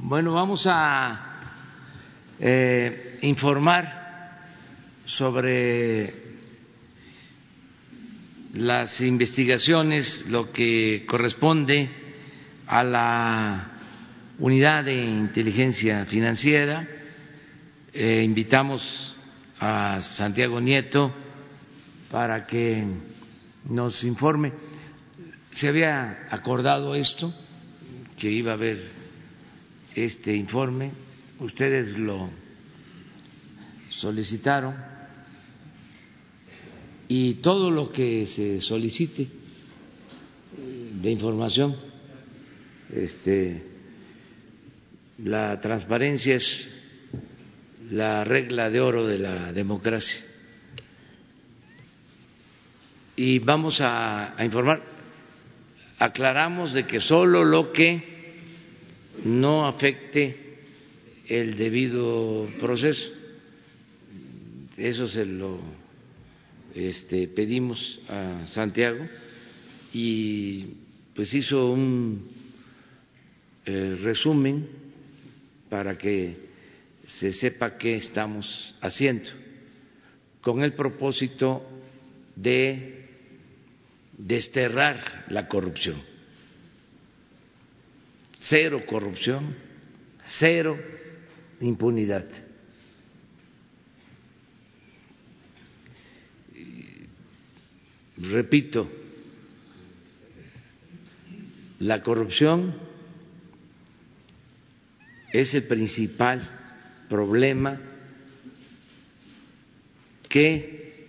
Bueno, vamos a eh, informar sobre las investigaciones, lo que corresponde a la unidad de inteligencia financiera. Eh, invitamos a Santiago Nieto para que nos informe. Se había acordado esto, que iba a haber este informe, ustedes lo solicitaron. Y todo lo que se solicite de información, este, la transparencia es la regla de oro de la democracia. Y vamos a, a informar, aclaramos de que solo lo que no afecte el debido proceso. Eso se lo este, pedimos a Santiago y pues hizo un eh, resumen para que se sepa qué estamos haciendo con el propósito de desterrar la corrupción cero corrupción, cero impunidad. Repito, la corrupción es el principal problema que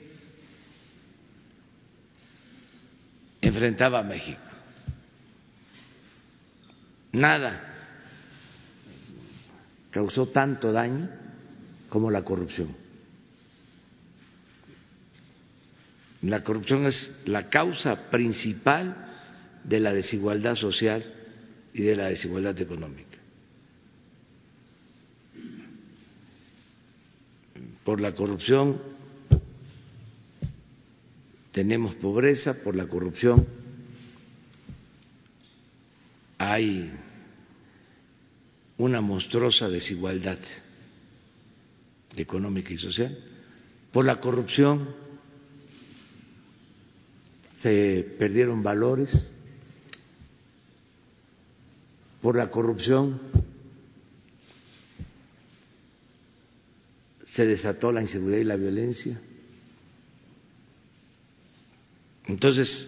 enfrentaba México nada causó tanto daño como la corrupción. La corrupción es la causa principal de la desigualdad social y de la desigualdad económica. Por la corrupción tenemos pobreza, por la corrupción hay una monstruosa desigualdad económica y social. Por la corrupción se perdieron valores, por la corrupción se desató la inseguridad y la violencia. Entonces,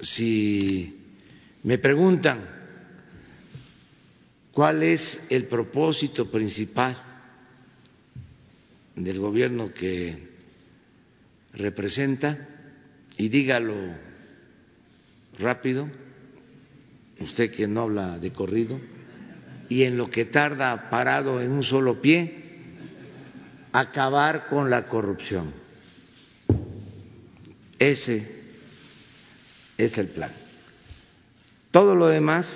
si me preguntan cuál es el propósito principal del gobierno que representa y dígalo rápido, usted que no habla de corrido, y en lo que tarda parado en un solo pie, acabar con la corrupción. Ese es el plan. Todo lo demás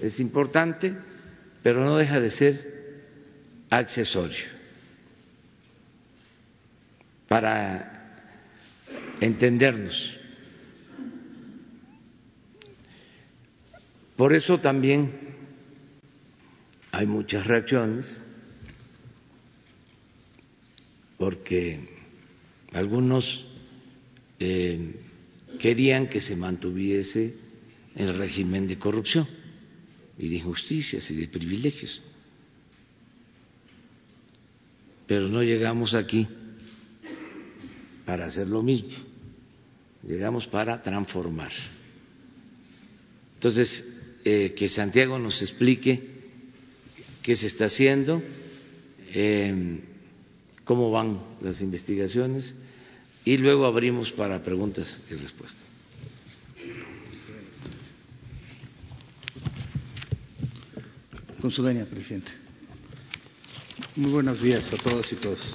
es importante, pero no deja de ser accesorio para entendernos. Por eso también hay muchas reacciones, porque algunos eh, querían que se mantuviese el régimen de corrupción y de injusticias y de privilegios. Pero no llegamos aquí para hacer lo mismo, llegamos para transformar. Entonces, eh, que Santiago nos explique qué se está haciendo, eh, cómo van las investigaciones y luego abrimos para preguntas y respuestas. Con su venia, presidente. Muy buenos días a todas y todos.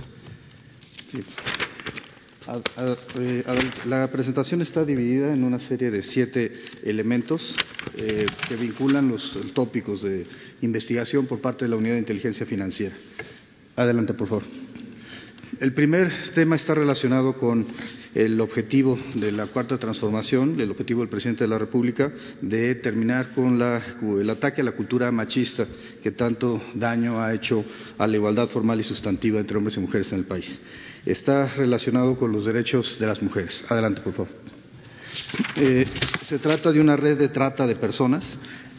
Eh, la presentación está dividida en una serie de siete elementos eh, que vinculan los tópicos de investigación por parte de la Unidad de Inteligencia Financiera. Adelante, por favor. El primer tema está relacionado con el objetivo de la cuarta transformación, el objetivo del presidente de la República de terminar con el ataque a la cultura machista que tanto daño ha hecho a la igualdad formal y sustantiva entre hombres y mujeres en el país. Está relacionado con los derechos de las mujeres. Adelante, por favor. Eh, se trata de una red de trata de personas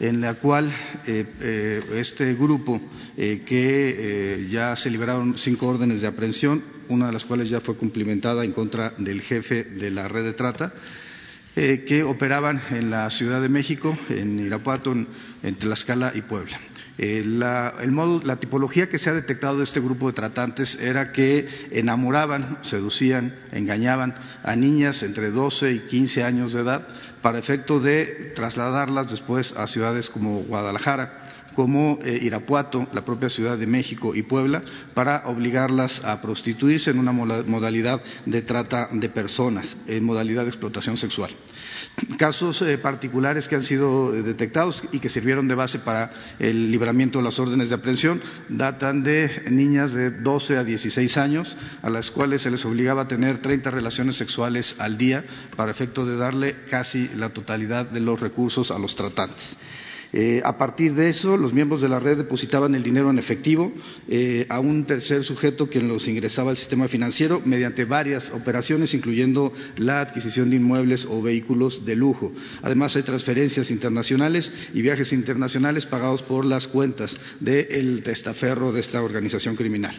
en la cual eh, eh, este grupo que ya se liberaron cinco órdenes de aprehensión, una de las cuales ya fue cumplimentada en contra del jefe de la red de trata, que operaban en la Ciudad de México, en Irapuato, en Tlaxcala y Puebla. Eh, la, la tipología que se ha detectado de este grupo de tratantes era que enamoraban, seducían, engañaban a niñas entre 12 y 15 años de edad para efecto de trasladarlas después a ciudades como Guadalajara, como eh, Irapuato, la propia Ciudad de México y Puebla, para obligarlas a prostituirse en una modalidad de trata de personas, en modalidad de explotación sexual casos eh, particulares que han sido eh, detectados y que sirvieron de base para el libramiento de las órdenes de aprehensión datan de niñas de 12 a 16 años a las cuales se les obligaba a tener 30 relaciones sexuales al día para efecto de darle casi la totalidad de los recursos a los tratantes. Eh, a partir de eso, los miembros de la red depositaban el dinero en efectivo eh, a un tercer sujeto quien los ingresaba al sistema financiero mediante varias operaciones, incluyendo la adquisición de inmuebles o vehículos de lujo. Además, hay transferencias internacionales y viajes internacionales pagados por las cuentas del testaferro de esta organización criminal.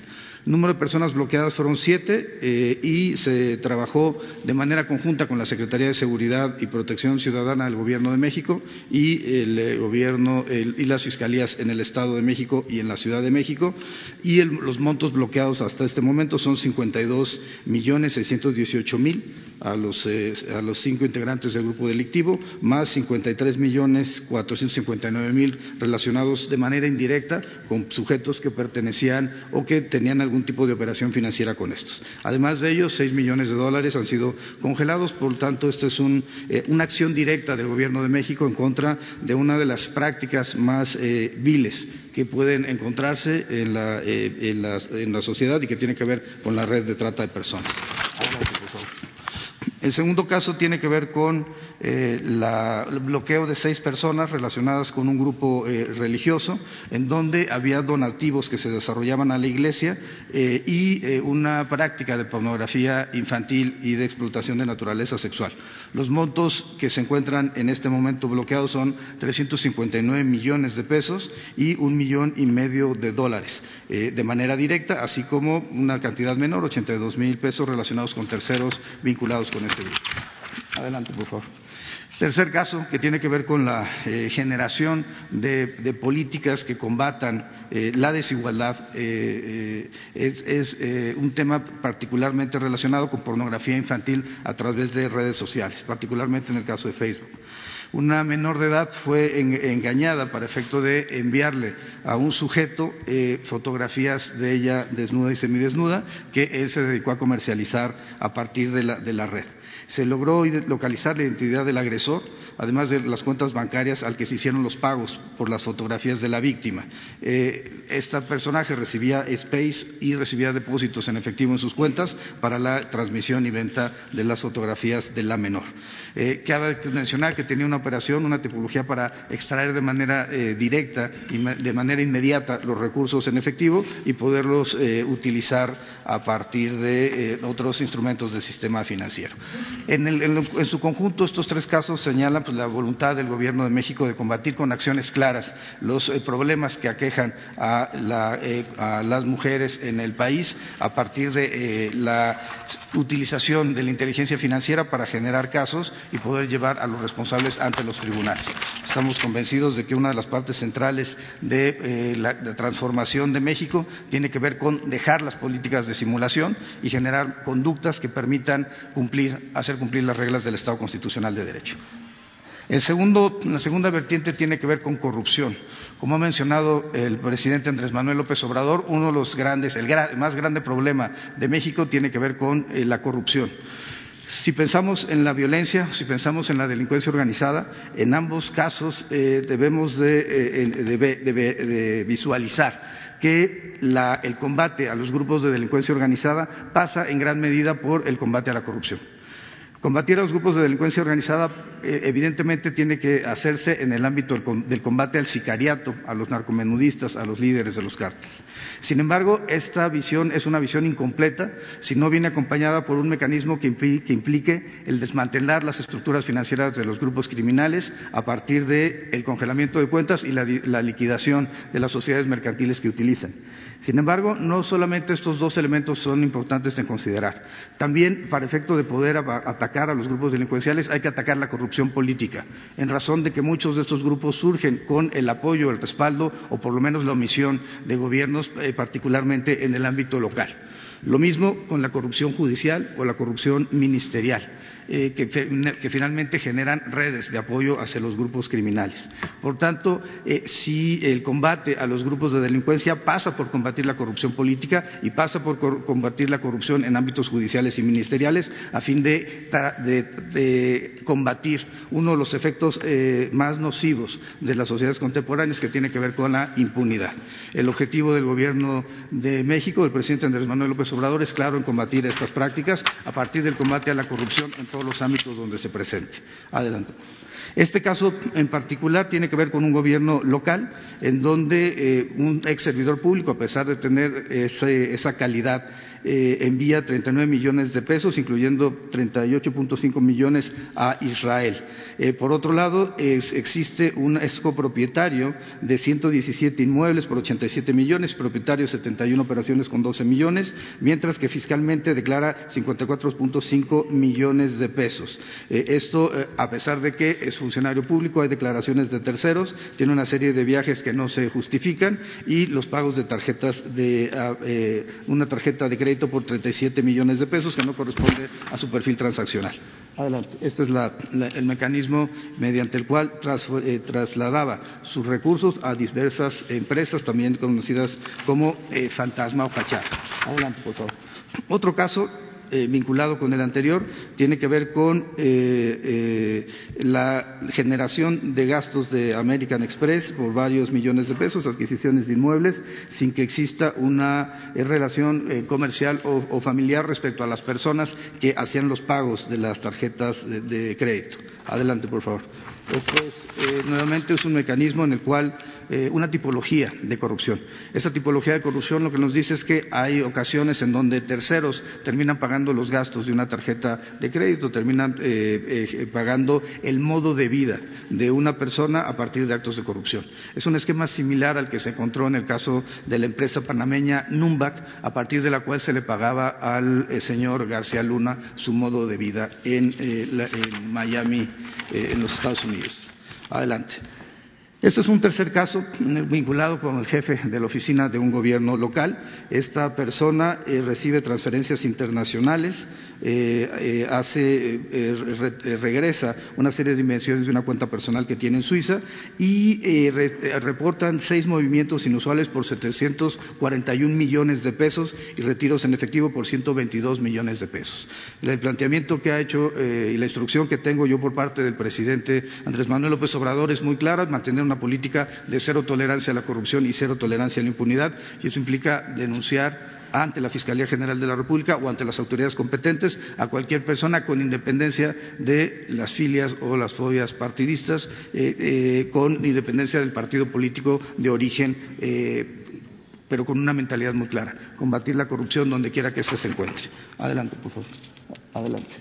Número de personas bloqueadas fueron siete eh, y se trabajó de manera conjunta con la Secretaría de Seguridad y Protección Ciudadana del Gobierno de México y el eh, Gobierno y las fiscalías en el Estado de México y en la Ciudad de México. Y los montos bloqueados hasta este momento son 52 millones 618 mil a los, eh, a los cinco integrantes del grupo delictivo, más 53 millones 459 mil relacionados de manera indirecta con sujetos que pertenecían o que tenían algún tipo de operación financiera con estos. Además de ellos, seis millones de dólares han sido congelados, por lo tanto, esta es eh, una acción directa del Gobierno de México en contra de una de las prácticas más eh, viles que pueden encontrarse en la, en, la, en la sociedad y que tiene que ver con la red de trata de personas. El segundo caso tiene que ver con eh, el bloqueo de seis personas relacionadas con un grupo eh, religioso, en donde había donativos que se desarrollaban a la iglesia eh, y una práctica de pornografía infantil y de explotación de naturaleza sexual. Los montos que se encuentran en este momento bloqueados son 359 millones de pesos y un millón y medio de dólares de manera directa, así como una cantidad menor, 82 mil pesos relacionados con terceros vinculados con este grupo. Adelante, por favor. Tercer caso, que tiene que ver con la eh, generación de, políticas que combatan eh, la desigualdad, eh, es, un tema particularmente relacionado con pornografía infantil a través de redes sociales, particularmente en el caso de Facebook. Una menor de edad fue engañada para efecto de enviarle a un sujeto fotografías de ella desnuda y semidesnuda que él se dedicó a comercializar a partir de la red. Se logró localizar la identidad del agresor, además de las cuentas bancarias al que se hicieron los pagos por las fotografías de la víctima. Eh, este personaje recibía Space y recibía depósitos en efectivo en sus cuentas para la transmisión y venta de las fotografías de la menor. Eh, cabe mencionar que tenía una operación, una tipología para extraer de manera eh, directa y de manera inmediata los recursos en efectivo y poderlos utilizar a partir de otros instrumentos del sistema financiero. En, su conjunto, estos tres casos señalan pues, la voluntad del Gobierno de México de combatir con acciones claras los eh, problemas que aquejan eh, a, las mujeres en el país a partir de eh, la utilización de la inteligencia financiera para generar casos y poder llevar a los responsables ante los tribunales. Estamos convencidos de que una de las partes centrales de la transformación de México tiene que ver con dejar las políticas de simulación y generar conductas que permitan cumplir hacer cumplir las reglas del Estado constitucional de derecho. la segunda vertiente tiene que ver con corrupción. Como ha mencionado el presidente Andrés Manuel López Obrador, uno de los grandes, el, más grande problema de México tiene que ver con eh, la corrupción. Si pensamos en la violencia, si pensamos en la delincuencia organizada, en ambos casos eh, debemos eh, de, visualizar que el combate a los grupos de delincuencia organizada pasa en gran medida por el combate a la corrupción. Combatir a los grupos de delincuencia organizada eh, evidentemente tiene que hacerse en el ámbito del combate al sicariato, a los narcomenudistas, a los líderes de los cárteles. Sin embargo, esta visión es una visión incompleta si no viene acompañada por un mecanismo que implique el desmantelar las estructuras financieras de los grupos criminales a partir del congelamiento de cuentas y la liquidación de las sociedades mercantiles que utilizan. Sin embargo, no solamente estos dos elementos son importantes en considerar. También, para efecto de poder atacar a los grupos delincuenciales, hay que atacar la corrupción política, en razón de que muchos de estos grupos surgen con el apoyo, el respaldo o por lo menos la omisión de gobiernos, eh, particularmente en el ámbito local. Lo mismo con la corrupción judicial o la corrupción ministerial. Eh, que, finalmente generan redes de apoyo hacia los grupos criminales. Por tanto, eh, si el combate a los grupos de delincuencia pasa por combatir la corrupción política y pasa por combatir la corrupción en ámbitos judiciales y ministeriales a fin de, combatir uno de los efectos eh, más nocivos de las sociedades contemporáneas que tiene que ver con la impunidad. El objetivo del Gobierno de México, del presidente Andrés Manuel López Obrador, es claro en combatir estas prácticas a partir del combate a la corrupción todos los ámbitos donde se presente. Adelante. Este caso en particular tiene que ver con un gobierno local en donde eh, un ex servidor público, a pesar de tener esa calidad eh, envía 39 millones de pesos, incluyendo 38.5 millones a Israel. Eh, por otro lado, existe un es copropietario de 117 inmuebles por 87 millones, propietario de 71 operaciones con 12 millones, mientras que fiscalmente declara 54.5 millones de pesos. Eh, esto, a pesar de que es funcionario público, hay declaraciones de terceros, tiene una serie de viajes que no se justifican y los pagos de tarjetas de ah, una tarjeta de crédito por 37 millones de pesos que no corresponde a su perfil transaccional. Adelante. Este es el mecanismo mediante el cual eh, trasladaba sus recursos a diversas empresas, también conocidas como eh, fantasma o fachada. Adelante, por favor. Otro caso eh, vinculado con el anterior tiene que ver con eh, eh, la generación de gastos de American Express por varios millones de pesos, adquisiciones de inmuebles, sin que exista una relación comercial o, familiar respecto a las personas que hacían los pagos de las tarjetas de crédito. Adelante, por favor. Esto es, nuevamente es un mecanismo en el cual eh, una tipología de corrupción. Esa tipología de corrupción lo que nos dice es que hay ocasiones en donde terceros terminan pagando los gastos de una tarjeta de crédito, terminan eh, pagando el modo de vida de una persona a partir de actos de corrupción. Es un esquema similar al que se encontró en el caso de la empresa panameña Numbac, a partir de la cual se le pagaba al señor García Luna su modo de vida en, en Miami, en los Estados Unidos. Adelante. Este es un tercer caso vinculado con el jefe de la oficina de un gobierno local. Esta persona eh, recibe transferencias internacionales, eh, eh, hace, regresa una serie de dimensiones de una cuenta personal que tiene en Suiza y reportan seis movimientos inusuales por 741 millones de pesos y retiros en efectivo por 122 millones de pesos. El planteamiento que ha hecho y la instrucción que tengo yo por parte del presidente Andrés Manuel López Obrador es muy clara, mantener una política de cero tolerancia a la corrupción y cero tolerancia a la impunidad, y eso implica denunciar ante la Fiscalía General de la República o ante las autoridades competentes a cualquier persona con independencia de las filias o las fobias partidistas, eh, eh, con independencia del partido político de origen, eh, pero con una mentalidad muy clara, combatir la corrupción donde quiera que ésta se encuentre. Adelante, por favor. Adelante.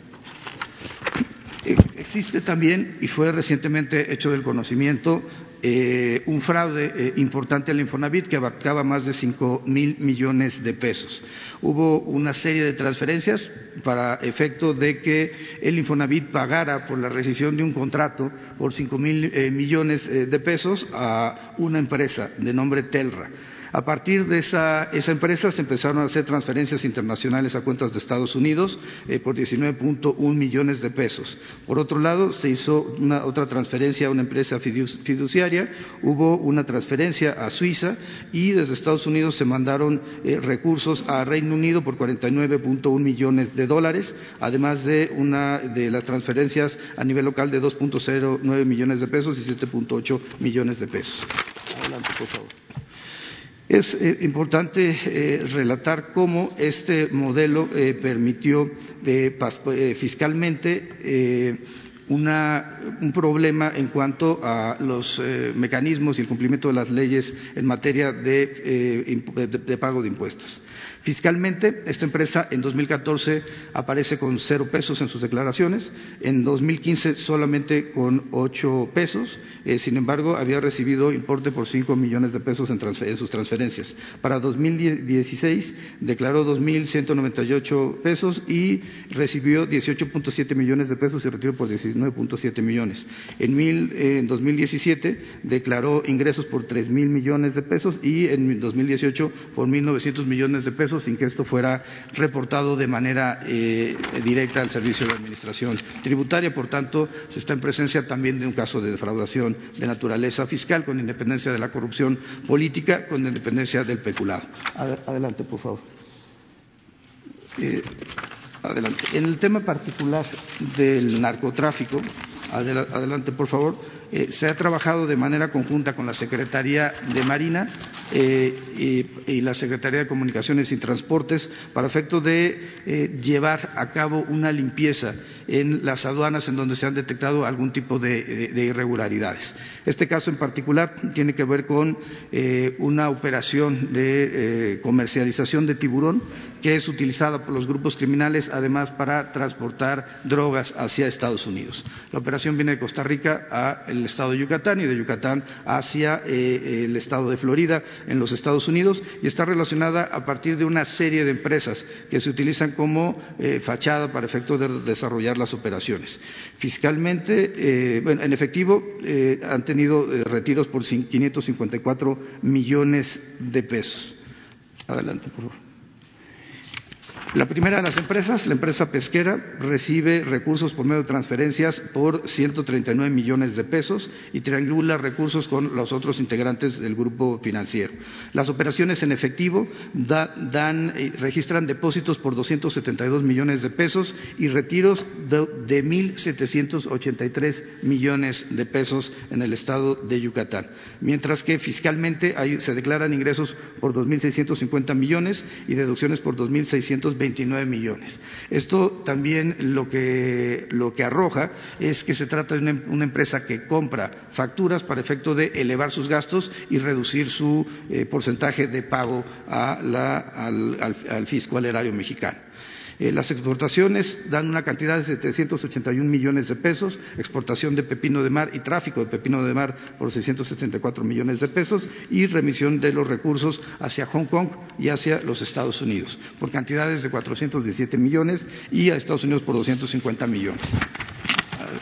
Existe también, y fue recientemente hecho del conocimiento, eh, un fraude eh, importante al Infonavit que abarcaba más de cinco mil millones de pesos. Hubo una serie de transferencias para efecto de que el Infonavit pagara por la rescisión de un contrato por cinco mil eh, millones de pesos a una empresa de nombre Telra. A partir de esa, empresa se empezaron a hacer transferencias internacionales a cuentas de Estados Unidos eh, por 19.1 millones de pesos. Por otro lado, se hizo una, otra transferencia a una empresa fiduciaria, hubo una transferencia a Suiza y desde Estados Unidos se mandaron eh, recursos a Reino Unido por 49.1 millones de dólares, además de, una, de las transferencias a nivel local de 2.09 millones de pesos y 7.8 millones de pesos. Adelante, por favor. Es eh, importante eh, relatar cómo este modelo eh, permitió fiscalmente un problema en cuanto a los mecanismos y el cumplimiento de las leyes en materia de pago de impuestos. Fiscalmente, esta empresa en 2014 aparece con cero pesos en sus declaraciones, en 2015 solamente con ocho pesos, eh, sin embargo, había recibido importe por cinco millones de pesos en, sus transferencias. Para 2016 declaró 2.198 pesos y recibió 18.7 millones de pesos y retiró por 19.7 millones. En, en 2017 declaró ingresos por 3.000 millones de pesos y en 2018 por 1.900 millones de pesos sin que esto fuera reportado de manera eh, directa al Servicio de Administración Tributaria. Por tanto, se está en presencia también de un caso de defraudación de naturaleza fiscal, con independencia de la corrupción política, con independencia del peculado. Adelante, por favor. Eh, adelante. En el tema particular del narcotráfico, adelante, por favor. Eh, se ha trabajado de manera conjunta con la Secretaría de Marina eh, y, la Secretaría de Comunicaciones y Transportes para efecto de eh, llevar a cabo una limpieza en las aduanas en donde se han detectado algún tipo de, irregularidades. Este caso en particular tiene que ver con una operación de comercialización de tiburón que es utilizada por los grupos criminales además para transportar drogas hacia Estados Unidos. La operación viene de Costa Rica a el estado de Yucatán y de Yucatán hacia eh, el estado de Florida en los Estados Unidos y está relacionada a partir de una serie de empresas que se utilizan como eh, fachada para efecto de desarrollar las operaciones. Fiscalmente, eh, en efectivo, han tenido retiros por 554 millones de pesos. Adelante, por favor. La primera de las empresas, la empresa pesquera, recibe recursos por medio de transferencias por 139 millones de pesos y triangula recursos con los otros integrantes del grupo financiero. Las operaciones en efectivo dan, eh, registran depósitos por 272 millones de pesos y retiros de, 1.783 millones de pesos en el estado de Yucatán, mientras que fiscalmente se declaran ingresos por 2.650 millones y deducciones por 2.620 29 millones. Esto también lo que, lo que arroja es que se trata de una, empresa que compra facturas para efecto de elevar sus gastos y reducir su eh, porcentaje de pago al, al fisco al erario mexicano. Eh, las exportaciones dan una cantidad de 781 millones de pesos, exportación de pepino de mar y tráfico de pepino de mar por 674 millones de pesos y remisión de los recursos hacia Hong Kong y hacia los Estados Unidos por cantidades de 417 millones y a Estados Unidos por 250 millones.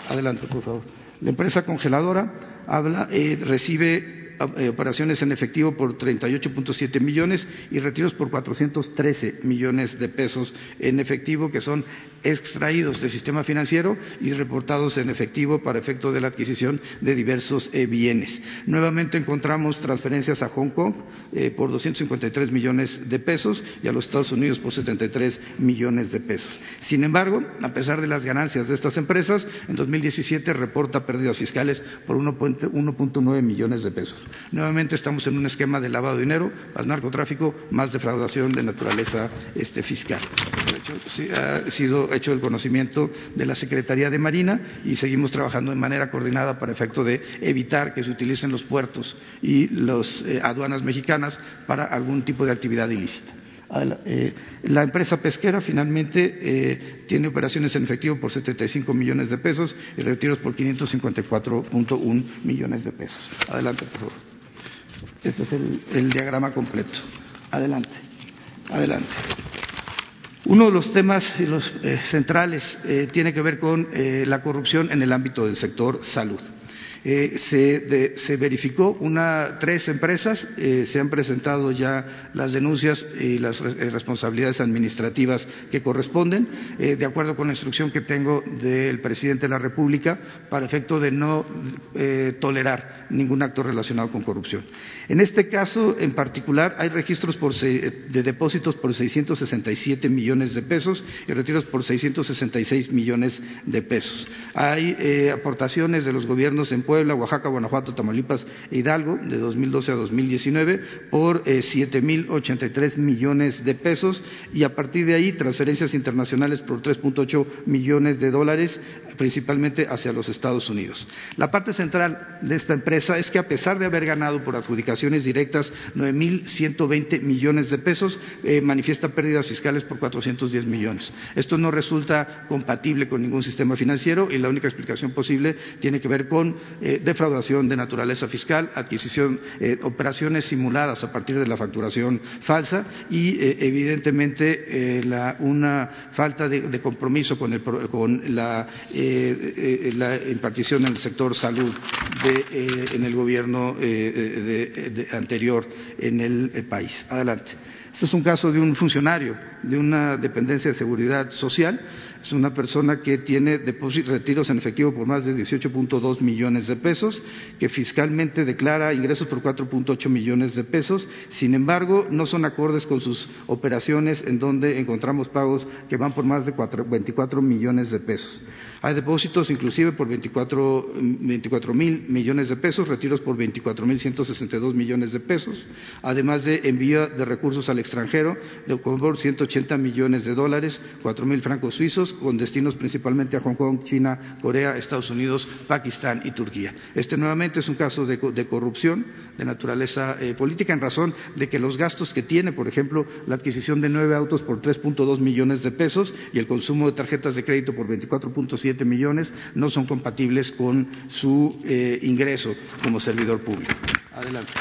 Adelante, por favor. La empresa congeladora habla, eh, recibe operaciones en efectivo por 38.7 millones y retiros por 413 millones de pesos en efectivo que son extraídos del sistema financiero y reportados en efectivo para efecto de la adquisición de diversos eh, bienes. Nuevamente encontramos transferencias a Hong Kong eh, por 253 millones de pesos y a los Estados Unidos por 73 millones de pesos. Sin embargo, a pesar de las ganancias de estas empresas, en 2017 reporta pérdidas fiscales por 1.9 millones de pesos. Nuevamente estamos en un esquema de lavado de dinero, más narcotráfico, más defraudación de naturaleza este, fiscal. ha sido hecho el conocimiento de la Secretaría de Marina y seguimos trabajando de manera coordinada para efecto de evitar que se utilicen los puertos y las eh, aduanas mexicanas para algún tipo de actividad ilícita. Eh, la empresa pesquera finalmente eh, tiene operaciones en efectivo por 75 millones de pesos y retiros por 554.1 millones de pesos. Adelante, por favor. Este es el, diagrama completo. Adelante. Adelante. Uno de los temas los, eh, centrales tiene que ver con la corrupción en el ámbito del sector salud. Eh, se, verificó una, tres empresas, eh, se han presentado ya las denuncias y las eh, responsabilidades administrativas que corresponden, de acuerdo con la instrucción que tengo del presidente de la República, para efecto de no tolerar ningún acto relacionado con corrupción. En este caso, en particular, hay registros de depósitos por 667 millones de pesos y retiros por 666 millones de pesos. Hay aportaciones de los gobiernos en Puebla, Oaxaca, Guanajuato, Tamaulipas e Hidalgo de 2012 a 2019 por eh, 7.083 millones de pesos y a partir de ahí transferencias internacionales por 3.8 millones de dólares principalmente hacia los Estados Unidos. La parte central de esta empresa es que a pesar de haber ganado por adjudicaciones directas 9.120 millones de pesos, eh, manifiesta pérdidas fiscales por 410 millones. Esto no resulta compatible con ningún sistema financiero y la única explicación posible tiene que ver con eh, defraudación de naturaleza fiscal, adquisición, eh, operaciones simuladas a partir de la facturación falsa y eh, evidentemente la, una falta de, compromiso con, el, con la, impartición en el sector salud en el gobierno anterior en el país. Adelante. Este es un caso de un funcionario de una dependencia de seguridad social. Es una persona que tiene retiros en efectivo por más de 18.2 millones de pesos, que fiscalmente declara ingresos por 4.8 millones de pesos. Sin embargo, no son acordes con sus operaciones en donde encontramos pagos que van por más de 24 millones de pesos. Hay depósitos inclusive por 24 mil millones de pesos, retiros por 24 mil 162 millones de pesos, además de envío de recursos al extranjero de por 180 millones de dólares, 4 mil francos suizos, con destinos principalmente a Hong Kong, China, Corea, Estados Unidos, Pakistán y Turquía. Este nuevamente es un caso de, corrupción de naturaleza eh, política en razón de que los gastos que tiene, por ejemplo, la adquisición de nueve autos por 3.2 millones de pesos y el consumo de tarjetas de crédito por 24.7 millones no son compatibles con su eh, ingreso como servidor público. Adelante.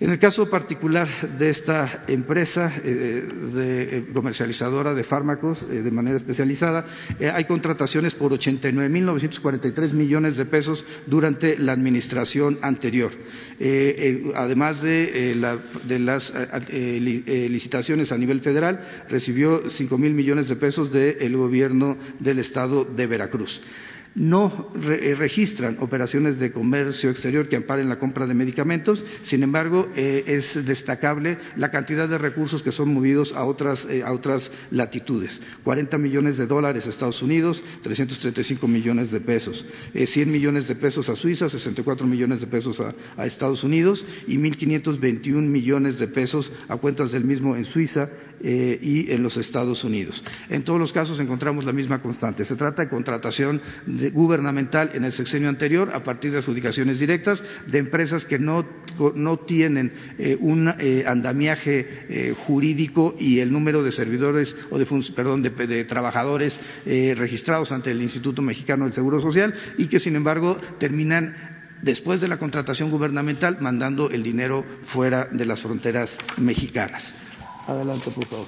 En el caso particular de esta empresa eh, de, eh, comercializadora de fármacos eh, de manera especializada, hay contrataciones por 89.943 millones de pesos durante la administración anterior. además de, las licitaciones a nivel federal, recibió 5.000 millones de pesos del gobierno del estado de Veracruz no eh, registran operaciones de comercio exterior que amparen la compra de medicamentos, sin embargo, eh, es destacable la cantidad de recursos que son movidos a otras, eh, latitudes. 40 millones de dólares a Estados Unidos, 335 millones de pesos, 100 millones de pesos a Suiza, 64 millones de pesos a, a Estados Unidos y 1.521 millones de pesos a cuentas del mismo en Suiza y en los Estados Unidos. En todos los casos encontramos la misma constante. Se trata de contratación gubernamental en el sexenio anterior a partir de adjudicaciones directas de empresas que no, tienen eh, un eh, andamiaje eh, jurídico y el número de servidores o de, perdón, de, trabajadores registrados ante el Instituto Mexicano del Seguro Social y que sin embargo terminan después de la contratación gubernamental mandando el dinero fuera de las fronteras mexicanas. Adelante, por favor.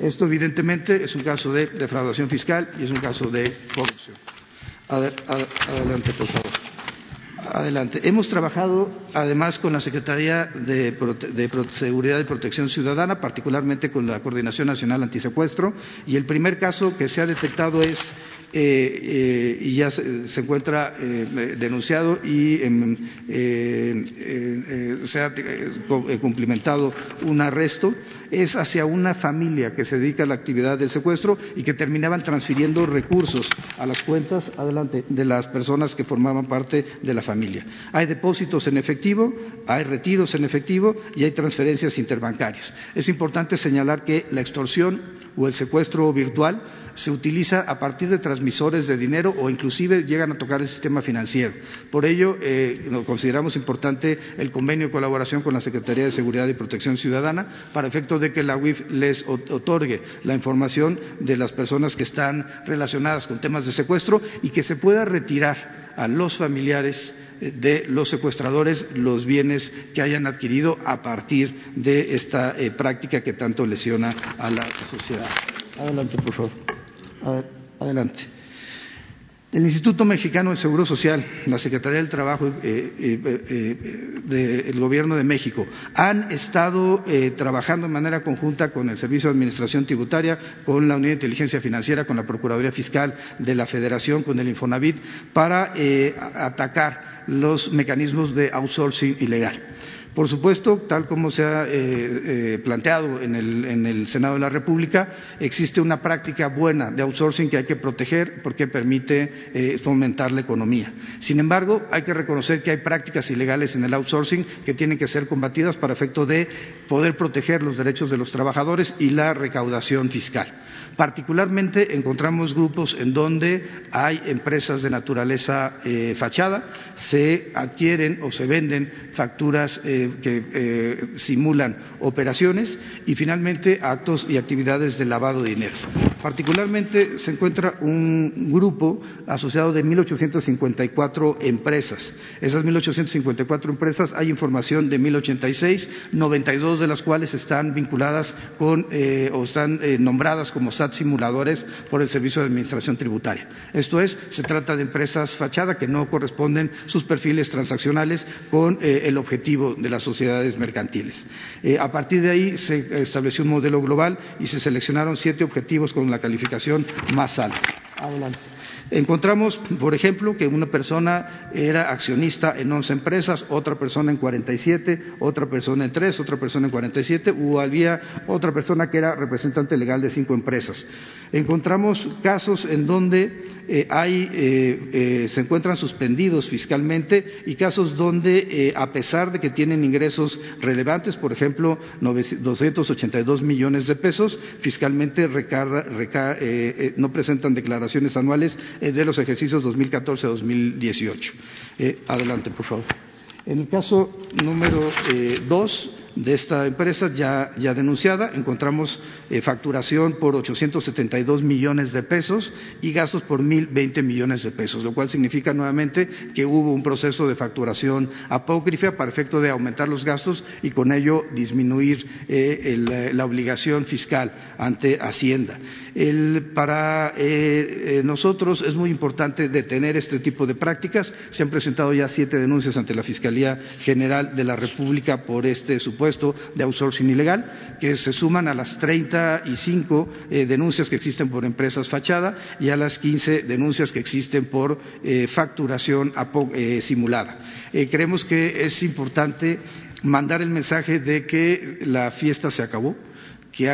Esto evidentemente es un caso de defraudación fiscal y es un caso de corrupción. Adelante, por favor. Adelante. Hemos trabajado además con la Secretaría de, Seguridad y Protección Ciudadana, particularmente con la Coordinación Nacional Antisecuestro, y el primer caso que se ha detectado es eh, eh, y ya se, encuentra eh, denunciado y se ha cumplimentado un arresto, es hacia una familia que se dedica a la actividad del secuestro y que terminaban transfiriendo recursos a las cuentas adelante de las personas que formaban parte de la familia. Hay depósitos en efectivo, hay retiros en efectivo y hay transferencias interbancarias. Es importante señalar que la extorsión o el secuestro virtual se utiliza a partir de transmisores de dinero o inclusive llegan a tocar el sistema financiero. Por ello, eh, consideramos importante el convenio de colaboración con la Secretaría de Seguridad y Protección Ciudadana para efectos de que la UIF les otorgue la información de las personas que están relacionadas con temas de secuestro y que se pueda retirar a los familiares eh, de los secuestradores los bienes que hayan adquirido a partir de esta eh, práctica que tanto lesiona a la sociedad. Adelante, por favor. Adelante. El Instituto Mexicano del Seguro Social, la Secretaría del Trabajo eh, eh, eh, del Gobierno de México han estado trabajando de manera conjunta con el Servicio de Administración Tributaria, con la Unidad de Inteligencia Financiera, con la Procuraduría Fiscal de la Federación, con el Infonavit, para atacar los mecanismos de outsourcing ilegal. Por supuesto, tal como se ha planteado en el, en el, Senado de la República, existe una práctica buena de outsourcing que hay que proteger porque permite fomentar la economía. Sin embargo, hay que reconocer que hay prácticas ilegales en el outsourcing que tienen que ser combatidas para efecto de poder proteger los derechos de los trabajadores y la recaudación fiscal. Particularmente encontramos grupos en donde hay empresas de naturaleza eh, fachada, se adquieren o se venden facturas eh, que eh, simulan operaciones y finalmente actos y actividades de lavado de dinero. Particularmente se encuentra un grupo asociado de 1.854 empresas. Esas 1.854 empresas hay información de 1.086, 92 de las cuales están vinculadas con o están nombradas como simuladores por el Servicio de Administración Tributaria. Esto es, se trata de empresas fachada que no corresponden sus perfiles transaccionales con eh, el objetivo de las sociedades mercantiles. Eh, a partir de ahí se estableció un modelo global y se seleccionaron siete objetivos con la calificación más alta. Adelante. Encontramos, por ejemplo, que una persona era accionista en 11 empresas, otra persona en 47, otra persona en 3, otra persona en 47, o había otra persona que era representante legal de cinco empresas. Encontramos casos en donde eh, hay, eh, eh, se encuentran suspendidos fiscalmente y casos donde, a pesar de que tienen ingresos relevantes, por ejemplo, 282 millones de pesos, fiscalmente no presentan declaraciones anuales de los ejercicios 2014-2018. adelante, por favor. En el caso número dos, de esta empresa ya, denunciada. Encontramos eh, facturación por 872 millones de pesos y gastos por 1.020 millones de pesos, lo cual significa nuevamente que hubo un proceso de facturación apócrifa para efecto de aumentar los gastos y con ello disminuir eh, la obligación fiscal ante Hacienda. para eh, nosotros es muy importante detener este tipo de prácticas. Se han presentado ya siete denuncias ante la Fiscalía General de la República por este supuesto puesto de outsourcing ilegal, que se suman a las 35 eh, denuncias que existen por empresas fachada y a las 15 denuncias que existen por eh, facturación eh, simulada. creemos que es importante mandar el mensaje de que la fiesta se acabó que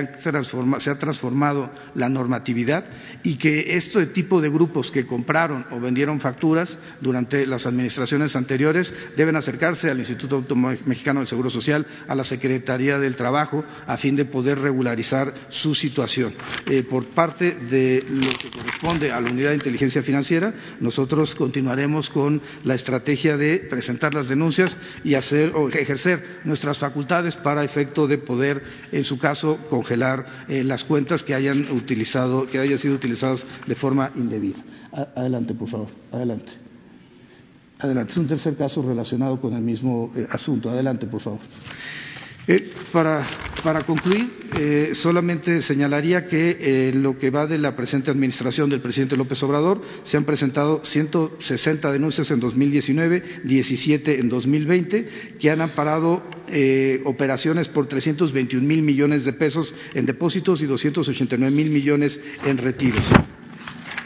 se ha transformado la normatividad y que este tipo de grupos que compraron o vendieron facturas durante las administraciones anteriores deben acercarse al Instituto Mexicano del Seguro Social, a la Secretaría del Trabajo, a fin de poder regularizar su situación. Eh, por parte de lo que corresponde a la Unidad de Inteligencia Financiera, nosotros continuaremos con la estrategia de presentar las denuncias y hacer o ejercer nuestras facultades para efecto de poder, en su caso, congelar eh, las cuentas que hayan utilizado, que hayan sido utilizadas de forma indebida. adelante, por favor. Adelante. Adelante. Es un tercer caso relacionado con el mismo eh, asunto. Adelante, por favor. Eh, para, concluir, eh, solamente señalaría que en lo que va de la presente administración del presidente López Obrador se han presentado 160 denuncias en 2019, 17 en 2020, que han amparado eh, operaciones por 321 mil millones de pesos en depósitos y 289 mil millones en retiros.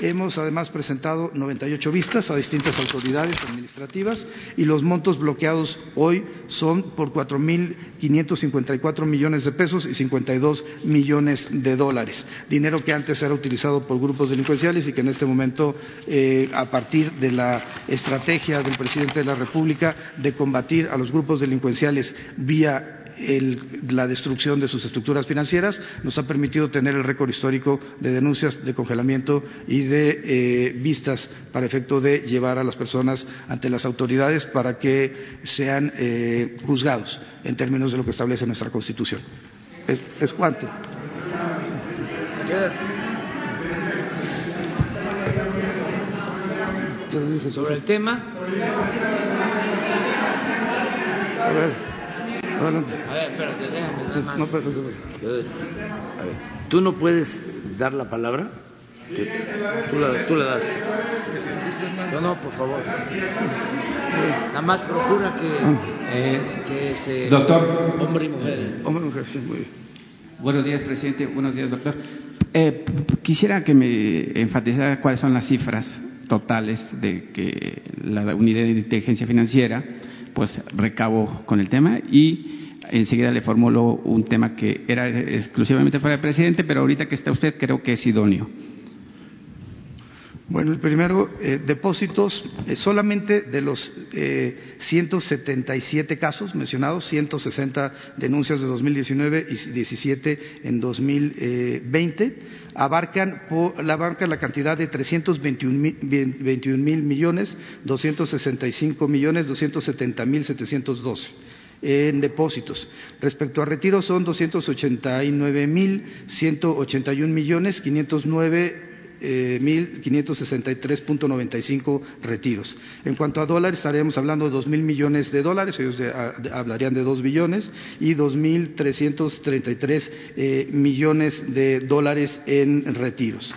Hemos además presentado 98 vistas a distintas autoridades administrativas y los montos bloqueados hoy son por 4.554 millones de pesos y 52 millones de dólares, dinero que antes era utilizado por grupos delincuenciales y que en este momento, eh, a partir de la estrategia del presidente de la República de combatir a los grupos delincuenciales vía la destrucción de sus estructuras financieras nos ha permitido tener el récord histórico de denuncias de congelamiento y de eh, vistas para efecto de llevar a las personas ante las autoridades para que sean eh, juzgados en términos de lo que establece nuestra Constitución. ¿Es, cuánto? Sobre el tema. A ver. A ver, espérate, déjame. No, ¿Tú no puedes dar la palabra? Tú, la, tú la das. No, no, por favor. Nada más procura que, eh, que este doctor. hombre y mujer. Hombre y mujer, sí, muy bien. Buenos días, presidente. Buenos días, doctor. Eh, quisiera que me enfatizara cuáles son las cifras totales de que la unidad de inteligencia financiera pues recabo con el tema y enseguida le formulo un tema que era exclusivamente para el presidente, pero ahorita que está usted creo que es idóneo. Bueno, el primero, eh, depósitos, eh, solamente de los eh, 177 casos mencionados, 160 denuncias de 2019 y 17 en 2020, abarcan, por, abarcan la cantidad de 321 mil millones, 265 millones, 270 mil 712 en depósitos. Respecto a retiros son 289 mil 181 millones 509 eh, 1.563.95 retiros. En cuanto a dólares, estaríamos hablando de dos mil millones de dólares, ellos de, a, de, hablarían de dos billones, y 2.333 eh, millones de dólares en retiros.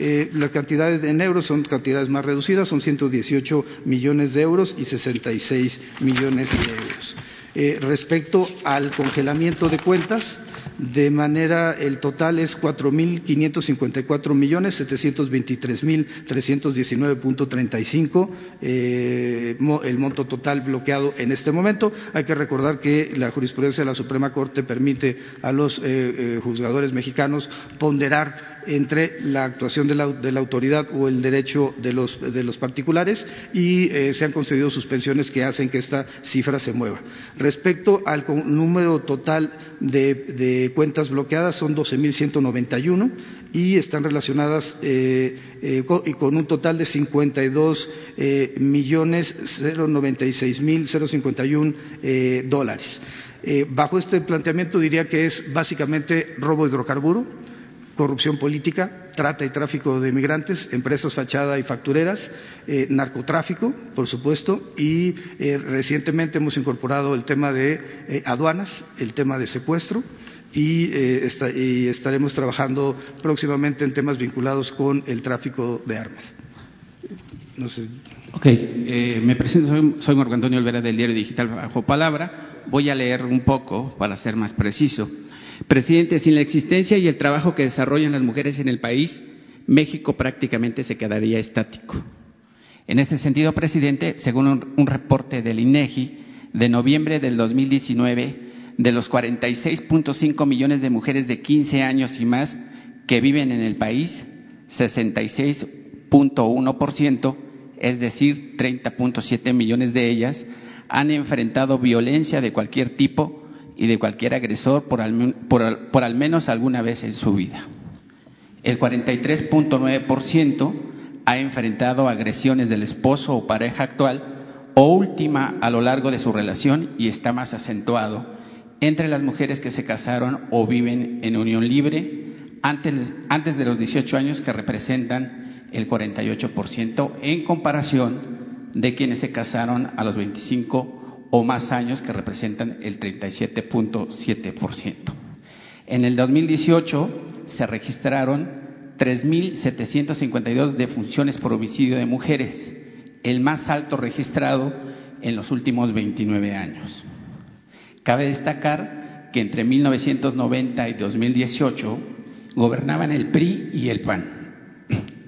Eh, las cantidades en euros son cantidades más reducidas, son 118 millones de euros y 66 millones de euros. Eh, respecto al congelamiento de cuentas, de manera, el total es cuatro mil quinientos cincuenta y cuatro millones setecientos veintitrés mil trescientos diecinueve punto treinta y cinco el monto total bloqueado en este momento. Hay que recordar que la jurisprudencia de la Suprema Corte permite a los eh, eh, juzgadores mexicanos ponderar entre la actuación de la, de la, autoridad o el derecho de los, de los particulares y eh, se han concedido suspensiones que hacen que esta cifra se mueva. Respecto al número total de, cuentas bloqueadas son 12.191 y están relacionadas eh, eh, con, y con un total de 52 eh, millones 096 mil 051 dólares. bajo este planteamiento diría que es básicamente robo hidrocarburo, corrupción política, trata y tráfico de migrantes, empresas fachada y factureras, eh, narcotráfico, por supuesto, y eh, recientemente hemos incorporado el tema de eh, aduanas, el tema de secuestro, y, estaremos trabajando próximamente en temas vinculados con el tráfico de armas. Ok, me presento, soy, soy Marco Antonio Olvera del Diario Digital Bajo Palabra. Voy a leer un poco para ser más preciso. Presidente, sin la existencia y el trabajo que desarrollan las mujeres en el país, México prácticamente se quedaría estático. En ese sentido, presidente, según un, reporte del INEGI de noviembre del 2019, de los 46.5 millones de mujeres de 15 años y más que viven en el país, 66.1%, es decir, 30.7 millones de ellas, han enfrentado violencia de cualquier tipo y de cualquier agresor por al, por, al, menos alguna vez en su vida. El 43.9% ha enfrentado agresiones del esposo o pareja actual o última a lo largo de su relación y está más acentuado entre las mujeres que se casaron o viven en unión libre antes, antes de los 18 años que representan el 48% en comparación de quienes se casaron a los 25 o más años que representan el 37.7%. En el 2018 se registraron 3.752 defunciones por homicidio de mujeres, el más alto registrado en los últimos 29 años. Cabe destacar que entre 1990 y 2018 gobernaban el PRI y el PAN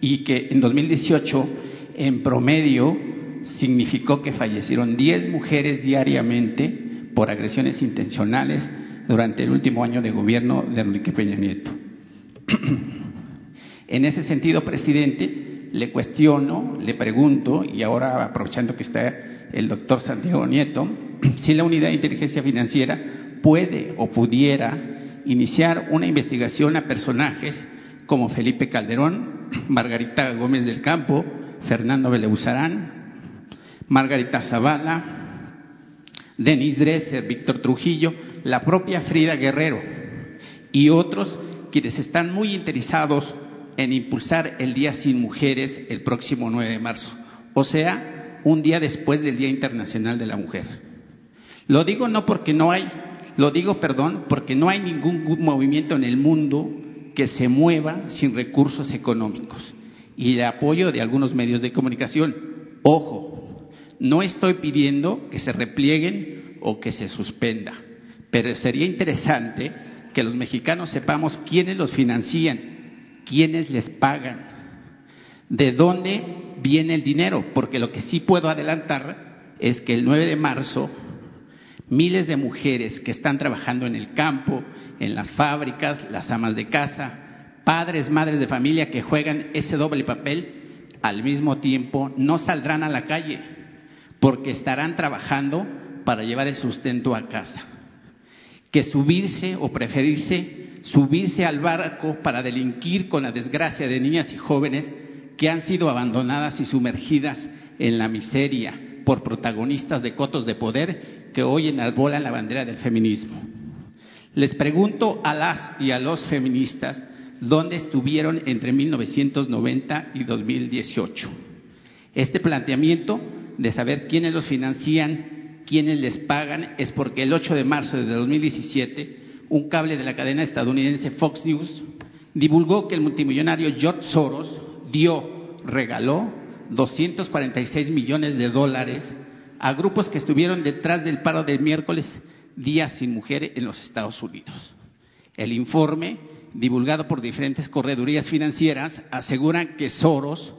y que en 2018 en promedio significó que fallecieron 10 mujeres diariamente por agresiones intencionales durante el último año de gobierno de Enrique Peña Nieto. en ese sentido, presidente, le cuestiono, le pregunto, y ahora aprovechando que está el doctor Santiago Nieto, si la unidad de inteligencia financiera puede o pudiera iniciar una investigación a personajes como Felipe Calderón, Margarita Gómez del Campo, Fernando Beleuzarán, Margarita Zavala, Denis Dresser, Víctor Trujillo, la propia Frida Guerrero y otros quienes están muy interesados en impulsar el Día Sin Mujeres el próximo 9 de marzo, o sea, un día después del Día Internacional de la Mujer. Lo digo no porque no hay, lo digo, perdón, porque no hay ningún movimiento en el mundo que se mueva sin recursos económicos y el apoyo de algunos medios de comunicación. Ojo, no estoy pidiendo que se replieguen o que se suspenda, pero sería interesante que los mexicanos sepamos quiénes los financian, quiénes les pagan, de dónde viene el dinero, porque lo que sí puedo adelantar es que el 9 de marzo miles de mujeres que están trabajando en el campo, en las fábricas, las amas de casa, padres, madres de familia que juegan ese doble papel, al mismo tiempo no saldrán a la calle porque estarán trabajando para llevar el sustento a casa. Que subirse o preferirse, subirse al barco para delinquir con la desgracia de niñas y jóvenes que han sido abandonadas y sumergidas en la miseria por protagonistas de cotos de poder que hoy enarbolan la bandera del feminismo. Les pregunto a las y a los feministas dónde estuvieron entre 1990 y 2018. Este planteamiento de saber quiénes los financian, quiénes les pagan, es porque el 8 de marzo de 2017 un cable de la cadena estadounidense Fox News divulgó que el multimillonario George Soros dio, regaló 246 millones de dólares a grupos que estuvieron detrás del paro del miércoles Días sin Mujeres en los Estados Unidos. El informe, divulgado por diferentes corredurías financieras, asegura que Soros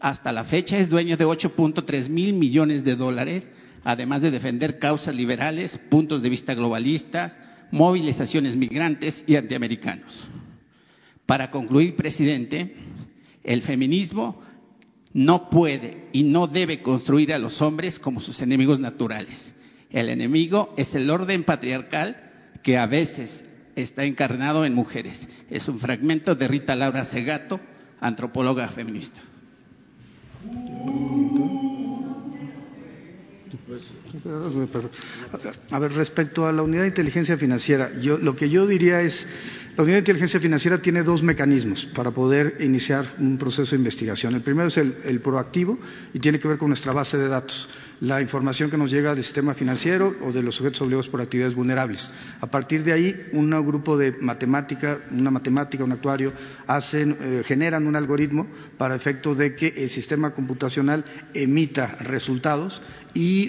hasta la fecha es dueño de 8.3 mil millones de dólares, además de defender causas liberales, puntos de vista globalistas, movilizaciones migrantes y antiamericanos. Para concluir, presidente, el feminismo no puede y no debe construir a los hombres como sus enemigos naturales. El enemigo es el orden patriarcal que a veces está encarnado en mujeres. Es un fragmento de Rita Laura Segato, antropóloga feminista. A ver, respecto a la unidad de inteligencia financiera, yo, lo que yo diría es la Unidad de Inteligencia Financiera tiene dos mecanismos para poder iniciar un proceso de investigación. El primero es el, proactivo y tiene que ver con nuestra base de datos, la información que nos llega del sistema financiero o de los sujetos obligados por actividades vulnerables. A partir de ahí, un grupo de matemática, una matemática, un actuario, hacen, eh, generan un algoritmo para efecto de que el sistema computacional emita resultados y,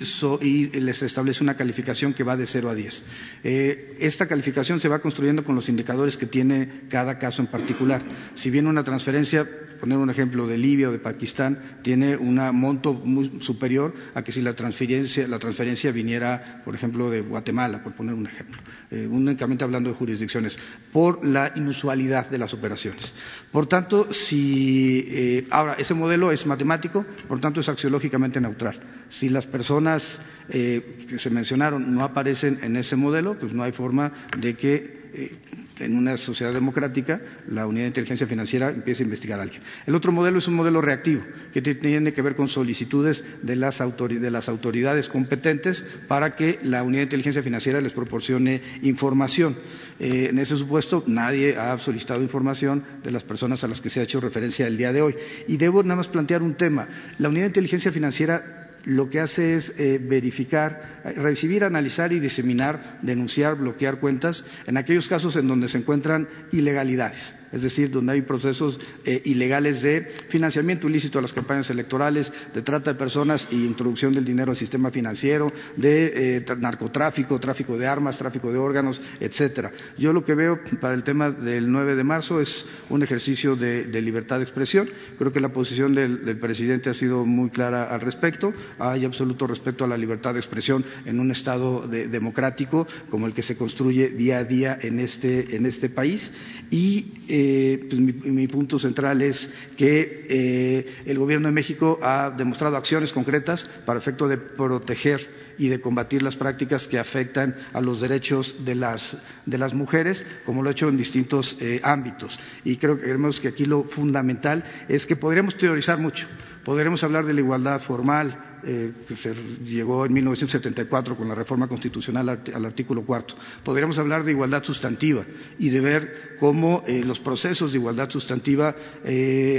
les establece una calificación que va de 0 a 10. Eh, esta calificación se va construyendo con los indicadores que tiene cada caso en particular. Si bien una transferencia, poner un ejemplo de Libia o de Pakistán, tiene un monto muy superior a que si la transferencia, la transferencia viniera, por ejemplo, de Guatemala, por poner un ejemplo, eh, únicamente hablando de jurisdicciones, por la inusualidad de las operaciones. Por tanto, si eh, ahora ese modelo es matemático, por tanto es axiológicamente neutral. Si las personas eh, que se mencionaron no aparecen en ese modelo, pues no hay forma de que eh, en una sociedad democrática la unidad de inteligencia financiera empiece a investigar a alguien. El otro modelo es un modelo reactivo, que tiene que ver con solicitudes de las, autoridades competentes para que la unidad de inteligencia financiera les proporcione información. Eh, en ese supuesto, nadie ha solicitado información de las personas a las que se ha hecho referencia el día de hoy. Y debo nada más plantear un tema. La unidad de inteligencia financiera lo que hace es eh, verificar, recibir, analizar y diseminar, denunciar, bloquear cuentas en aquellos casos en donde se encuentran ilegalidades es decir, donde hay procesos eh, ilegales de financiamiento ilícito a las campañas electorales, de trata de personas y introducción del dinero al sistema financiero, de eh, narcotráfico, tráfico de armas, tráfico de órganos, etcétera. Yo lo que veo para el tema del 9 de marzo es un ejercicio de, libertad de expresión. Creo que la posición del, presidente ha sido muy clara al respecto. Hay absoluto respeto a la libertad de expresión en un Estado democrático como el que se construye día a día en este, en este país. Y eh, pues mi, punto central es que eh, el Gobierno de México ha demostrado acciones concretas para efecto de proteger y de combatir las prácticas que afectan a los derechos de las, de las mujeres, como lo ha hecho en distintos eh, ámbitos. Y creo que aquí lo fundamental es que podríamos teorizar mucho, podremos hablar de la igualdad formal, eh, que se llegó en 1974 con la reforma constitucional al artículo cuarto. Podríamos hablar de igualdad sustantiva y de ver cómo eh, los procesos de igualdad sustantiva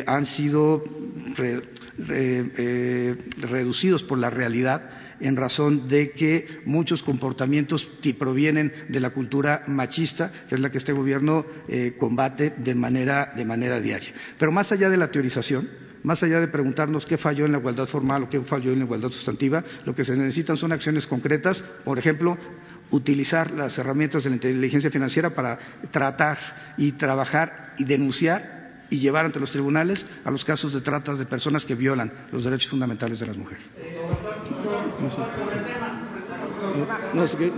han sido reducidos por la realidad en razón de que muchos comportamientos provienen de la cultura machista, que es la que este gobierno combate de manera, de manera diaria. Pero más allá de la teorización, más allá de preguntarnos qué falló en la igualdad formal o qué falló en la igualdad sustantiva, lo que se necesitan son acciones concretas, por ejemplo, utilizar las herramientas de la inteligencia financiera para tratar y trabajar y denunciar y llevar ante los tribunales a los casos de tratas de personas que violan los derechos fundamentales de las mujeres. No, qué,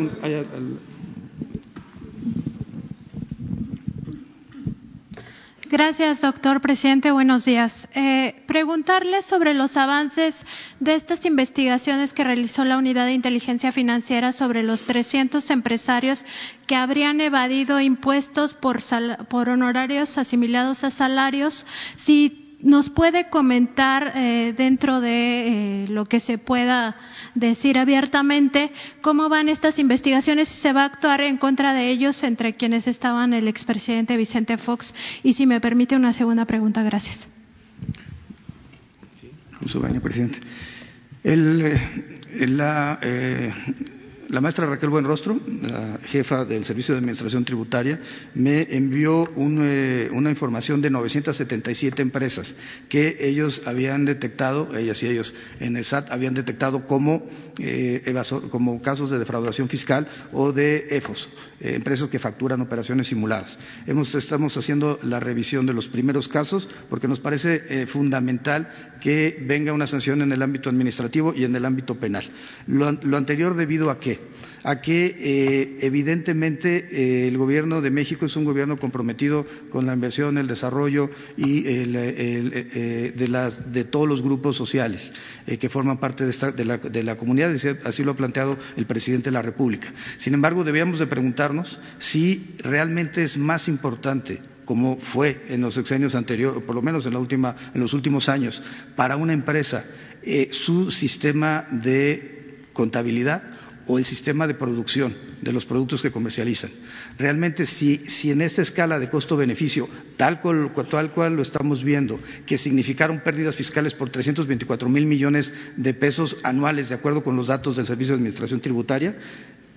Gracias, doctor presidente. Buenos días. Eh, preguntarle sobre los avances de estas investigaciones que realizó la Unidad de Inteligencia Financiera sobre los 300 empresarios que habrían evadido impuestos por, por honorarios asimilados a salarios. Nos puede comentar eh, dentro de eh, lo que se pueda decir abiertamente cómo van estas investigaciones y se va a actuar en contra de ellos entre quienes estaban el expresidente Vicente Fox. Y si me permite una segunda pregunta gracias. Presidente. El, eh, la, maestra Raquel Buenrostro, la jefa del Servicio de Administración Tributaria, me envió eh, una información de 977 empresas que ellos habían detectado, ellas y ellos en el SAT habían detectado como, eh, como casos de defraudación fiscal o de EFOS, eh, empresas que facturan operaciones simuladas. estamos haciendo la revisión de los primeros casos porque nos parece fundamental que venga una sanción en el ámbito administrativo y en el ámbito penal. lo anterior debido a que a que eh, evidentemente eh, el gobierno de México es un gobierno comprometido con la inversión, el desarrollo y eh, de, todos los grupos sociales que forman parte de, la, de la comunidad, así lo ha planteado el presidente de la República. Sin embargo, debíamos de preguntarnos si realmente es más importante como fue en los sexenios anteriores, por lo menos en, la última, en los últimos años, para una empresa su sistema de contabilidad o el sistema de producción de los productos que comercializan. Realmente, si, en esta escala de costo-beneficio, tal cual, tal cual lo estamos viendo, que significaron pérdidas fiscales por 324 mil millones de pesos anuales, de acuerdo con los datos del Servicio de Administración Tributaria,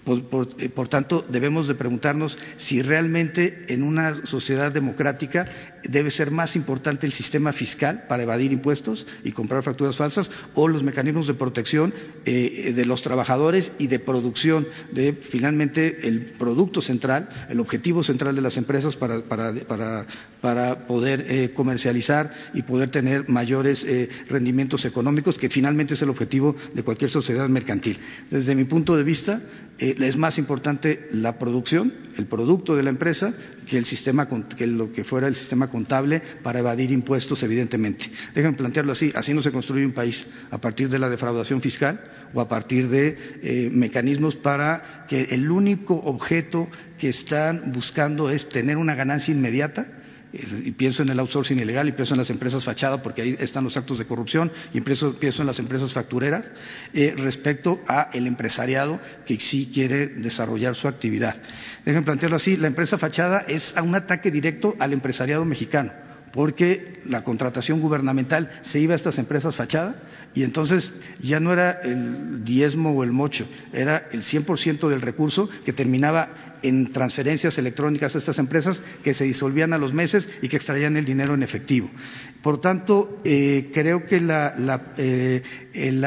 eh, por, tanto, debemos de preguntarnos si realmente en una sociedad democrática debe ser más importante el sistema fiscal para evadir impuestos y comprar facturas falsas o los mecanismos de protección eh, de los trabajadores y de producción de finalmente el producto central, el objetivo central de las empresas para, poder eh, comercializar y poder tener mayores rendimientos económicos, que finalmente es el objetivo de cualquier sociedad mercantil. Desde mi punto de vista, es más importante la producción, el producto de la empresa, que, el sistema, que lo que fuera el contable para evadir impuestos, evidentemente. Déjenme plantearlo así, así no se construye un país, a partir de la defraudación fiscal o a partir de eh, mecanismos para que el único objeto que están buscando es tener una ganancia inmediata y pienso en el outsourcing ilegal y pienso en las empresas fachada porque ahí están los actos de corrupción y pienso, en las empresas factureras eh, respecto a el empresariado que sí quiere desarrollar su actividad. Déjenme plantearlo así, la empresa fachada es un ataque directo al empresariado mexicano porque la contratación gubernamental se iba a estas empresas fachada y entonces ya no era el diezmo o el mocho, era el 100% del recurso que terminaba en transferencias electrónicas a estas empresas que se disolvían a los meses y que extraían el dinero en efectivo. Por tanto, eh, creo que la, eh,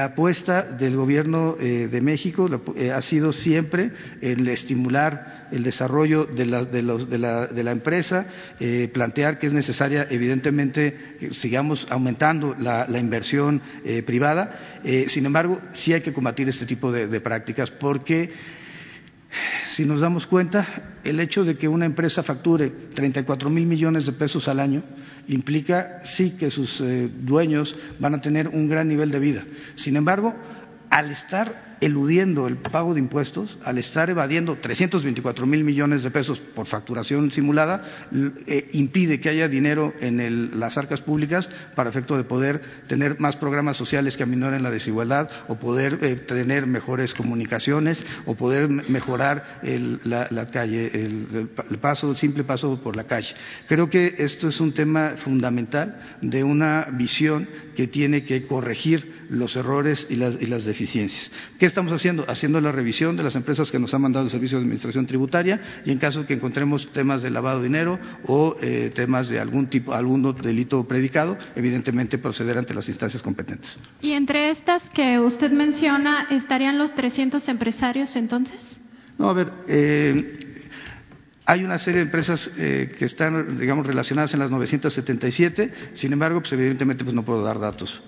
apuesta del Gobierno eh, de México ha sido siempre el estimular el desarrollo de la, empresa, plantear que es necesaria, evidentemente, que sigamos aumentando la, inversión privada. sin embargo, sí hay que combatir este tipo de prácticas porque si nos damos cuenta, el hecho de que una empresa facture 34 mil millones de pesos al año implica sí que sus eh, dueños van a tener un gran nivel de vida. Sin embargo, al estar eludiendo el pago de impuestos, al estar evadiendo 324 mil millones de pesos por facturación simulada, eh, impide que haya dinero en las arcas públicas para efecto de poder tener más programas sociales que aminoren la desigualdad o poder eh, tener mejores comunicaciones o poder mejorar la, calle, el, paso, el simple paso por la calle. Creo que esto es un tema fundamental de una visión que tiene que corregir los errores y las deficiencias estamos haciendo? Haciendo la revisión de las empresas que nos han mandado el Servicio de Administración Tributaria y en caso de que encontremos temas de lavado de dinero o eh, temas de algún tipo, algún delito predicado, evidentemente proceder ante las instancias competentes. ¿Y entre estas que usted menciona estarían los 300 empresarios entonces? No, a ver, eh, Hay una serie de empresas eh, que están, digamos, relacionadas en las 977, sin embargo, pues evidentemente pues no puedo dar datos.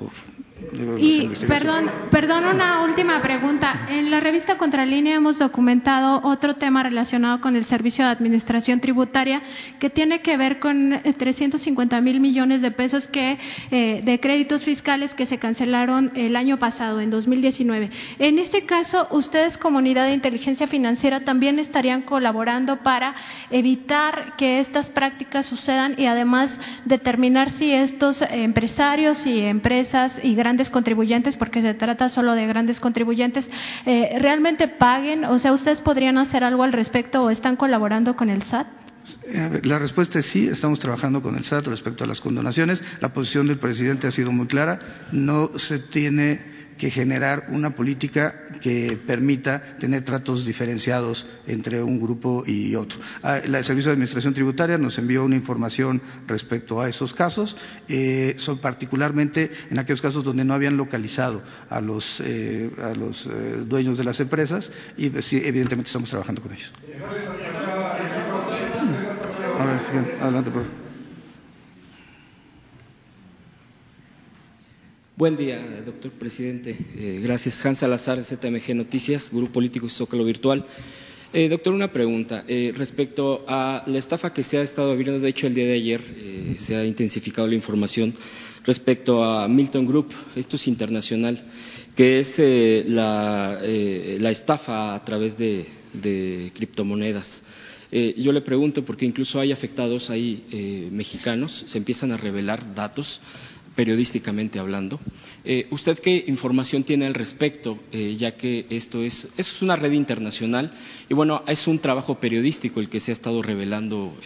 y perdón, perdón, una última pregunta. En la revista Contralínea hemos documentado otro tema relacionado con el Servicio de Administración Tributaria que tiene que ver con 350 mil millones de pesos que, eh, de créditos fiscales que se cancelaron el año pasado, en 2019. En este caso, ustedes, comunidad de inteligencia financiera, también estarían colaborando para evitar que estas prácticas sucedan y además determinar si estos empresarios y empresas y grandes contribuyentes, porque se trata solo de grandes contribuyentes, eh, realmente paguen, o sea, ustedes podrían hacer algo al respecto o están colaborando con el SAT. Eh, la respuesta es sí, estamos trabajando con el SAT respecto a las condonaciones. La posición del presidente ha sido muy clara. No se tiene que generar una política que permita tener tratos diferenciados entre un grupo y otro. Ah, el Servicio de Administración Tributaria nos envió una información respecto a esos casos, eh, son particularmente en aquellos casos donde no habían localizado a los, eh, a los dueños de las empresas y pues, sí, evidentemente estamos trabajando con ellos. Adelante, por Buen día, doctor presidente. Eh, gracias. Hans Salazar, ZMG Noticias, Grupo Político y Zócalo Virtual. Eh, doctor, una pregunta. Eh, respecto a la estafa que se ha estado viendo, de hecho, el día de ayer se ha intensificado la información respecto a Milton Group, esto es internacional, que es la, la, estafa a través de, criptomonedas. Eh, yo le pregunto, porque incluso hay afectados ahí eh, mexicanos, se empiezan a revelar datos periodísticamente hablando. Eh, ¿Usted qué información tiene al respecto, ya que esto es, es una red internacional y bueno, es un trabajo periodístico el que se ha estado revelando,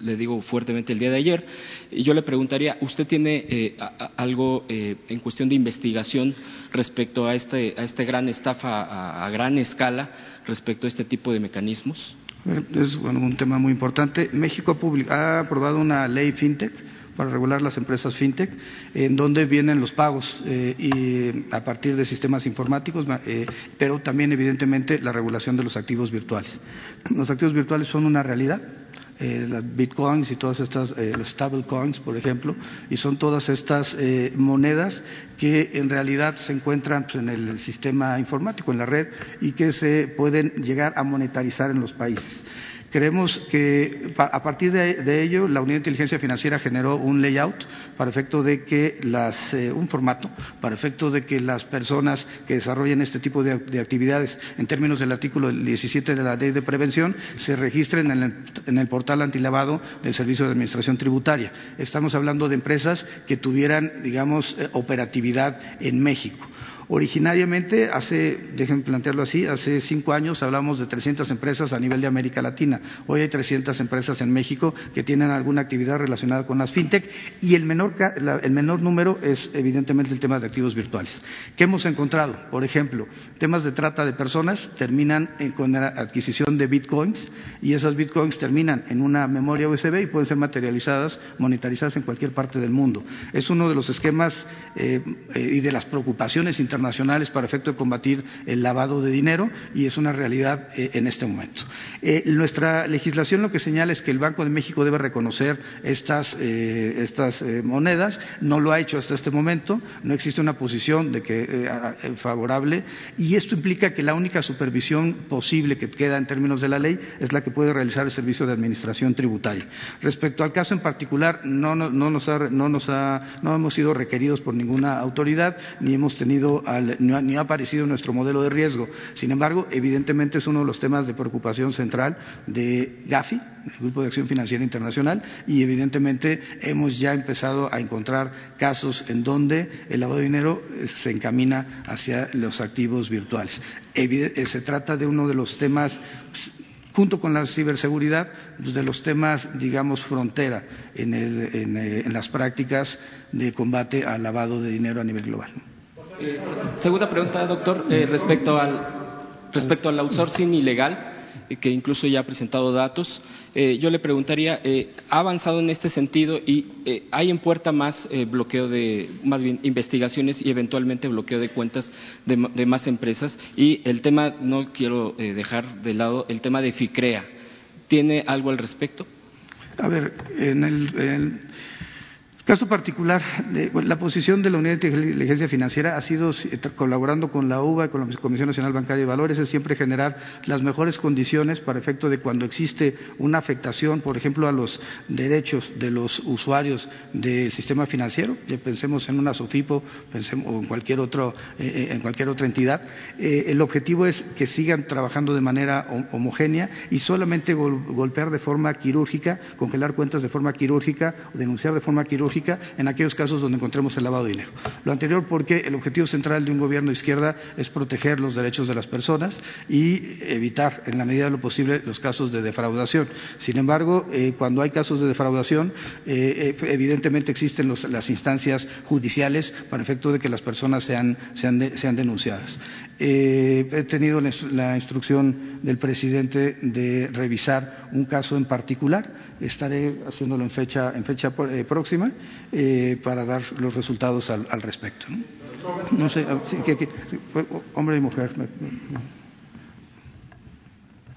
le digo fuertemente el día de ayer? Y yo le preguntaría, ¿usted tiene algo en cuestión de investigación respecto a este, a este gran estafa a gran escala respecto a este tipo de mecanismos? Es un tema muy importante. México ha, aprobado una ley fintech para regular las empresas fintech, en donde vienen los pagos eh, y a partir de sistemas informáticos, eh, pero también evidentemente la regulación de los activos virtuales. Los activos virtuales son una realidad eh, las bitcoins y todas estas, eh, stable coins, por ejemplo, y son todas estas eh, monedas que en realidad se encuentran pues, en el sistema informático, en la red, y que se pueden llegar a monetarizar en los países. Creemos que a partir de, ello la Unidad de Inteligencia Financiera generó un layout para efecto de que las, eh, un formato para efecto de que las personas que desarrollen este tipo de, actividades en términos del artículo 17 de la Ley de Prevención se registren en el, en el portal antilavado del Servicio de Administración Tributaria. Estamos hablando de empresas que tuvieran, digamos, eh, operatividad en México. Originariamente, hace, déjenme plantearlo así, hace cinco años hablamos de 300 empresas a nivel de América Latina. Hoy hay 300 empresas en México que tienen alguna actividad relacionada con las fintech y el menor, número es evidentemente el tema de activos virtuales. ¿Qué hemos encontrado? Por ejemplo, temas de trata de personas terminan con la adquisición de bitcoins y esas bitcoins terminan en una memoria USB y pueden ser materializadas, monetarizadas en cualquier parte del mundo. Es uno de los esquemas eh, eh, y de las preocupaciones internacionales internacionales para efecto de combatir el lavado de dinero y es una realidad eh, en este momento. Eh, nuestra legislación lo que señala es que el Banco de México debe reconocer estas, eh, estas monedas, no lo ha hecho hasta este momento, no existe una posición de que favorable y esto implica que la única supervisión posible que queda en términos de la ley es la que puede realizar el Servicio de Administración Tributaria. Respecto al caso en particular, no, no, no, nos, no, nos ha, no hemos sido requeridos por ninguna autoridad ni hemos tenido ni ha aparecido nuestro modelo de riesgo. Sin embargo, evidentemente es uno de los temas de preocupación central de GAFI, el Grupo de Acción Financiera Internacional, y evidentemente hemos ya empezado a encontrar casos en donde el lavado de dinero eh, se encamina hacia los activos virtuales. Eh, se trata de uno de los temas junto con la ciberseguridad, de los temas, digamos, frontera en, eh, en las prácticas de combate al lavado de dinero a nivel global. Eh, segunda pregunta, doctor, eh, respecto, al, respecto al outsourcing ilegal, eh, que incluso ya ha presentado datos. yo le preguntaría, ¿ha avanzado en este sentido y hay en puerta más bloqueo de, más bien, investigaciones y eventualmente bloqueo de cuentas de, más empresas? Y el tema, no quiero dejar de lado, el tema de FICREA ¿Tiene algo al respecto? A ver, en el, caso particular, la posición de la Unidad de Inteligencia Financiera ha sido, colaborando con la UBA y con la Comisión Nacional Bancaria de Valores, es siempre generar las mejores condiciones para efecto de cuando existe una afectación, por ejemplo, a los derechos de los usuarios del sistema financiero, pensemos en una SOFIPO pensemos, o en cualquier, otro, eh, eh, en cualquier otra entidad, eh, el objetivo es que sigan trabajando de manera homogénea y solamente golpear de forma quirúrgica, congelar cuentas de forma quirúrgica o denunciar de forma quirúrgica en aquellos casos donde encontremos el lavado de dinero. Lo anterior porque el objetivo central de un gobierno de izquierda es proteger los derechos de las personas y evitar, en la medida de lo posible, los casos de defraudación. Sin embargo, eh, cuando hay casos de defraudación, eh, eh, evidentemente existen las instancias judiciales para efecto de que las personas sean, denunciadas. he tenido la instrucción del presidente de revisar un caso en particular estaré haciéndolo en fecha, en fecha eh, próxima eh, para dar los resultados al, al respecto. ¿no? no sé, sí, que, hombre y mujer.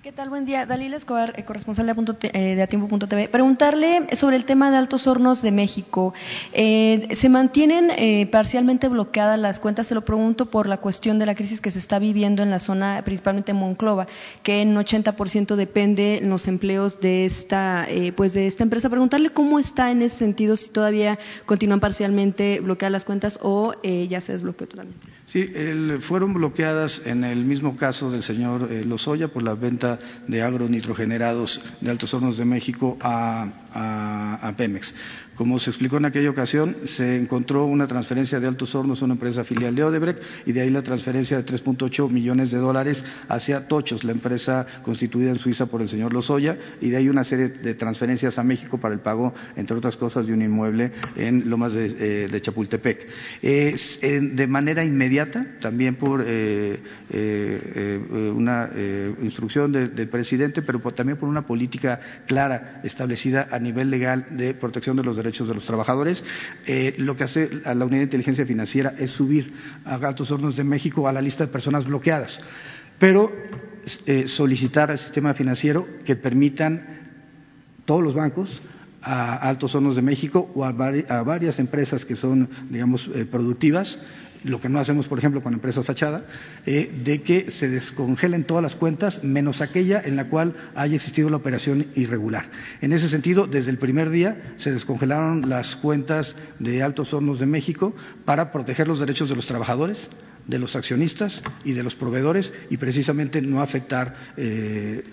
¿Qué tal? Buen día. Dalila Escobar, eh, corresponsal de, eh, de Atiempo.tv. Preguntarle sobre el tema de Altos Hornos de México. Eh, ¿Se mantienen eh, parcialmente bloqueadas las cuentas? Se lo pregunto por la cuestión de la crisis que se está viviendo en la zona, principalmente en Monclova, que en 80% depende los empleos de esta, eh, pues de esta empresa. Preguntarle cómo está en ese sentido, si todavía continúan parcialmente bloqueadas las cuentas o ya se desbloqueó totalmente. Sí, el, fueron bloqueadas en el mismo caso del señor Lozoya por la venta de agronitrogenerados de Altos Hornos de México a, Pemex. Como se explicó en aquella ocasión, se encontró una transferencia de Altos Hornos a una empresa filial de Odebrecht y de ahí la transferencia de 3.8 millones de dólares hacia Tochos, la empresa constituida en Suiza por el señor Lozoya, y de ahí una serie de transferencias a México para el pago, entre otras cosas, de un inmueble en Lomas de, eh, Chapultepec. de manera inmediata, también por eh, eh, una instrucción del presidente, pero también por una política clara establecida a nivel legal de protección de los derechos de los trabajadores. Eh, lo que hace a la Unidad de Inteligencia Financiera es subir a Altos Hornos de México a la lista de personas bloqueadas, pero eh, solicitar al sistema financiero que permitan todos los bancos a Altos Hornos de México o a, varias empresas que son, digamos, eh, productivas lo que no hacemos, por ejemplo, con empresas fachada, eh, de que se descongelen todas las cuentas menos aquella en la cual haya existido la operación irregular. En ese sentido, desde el primer día se descongelaron las cuentas de Altos Hornos de México para proteger los derechos de los trabajadores, de los accionistas y de los proveedores y precisamente no afectar eh,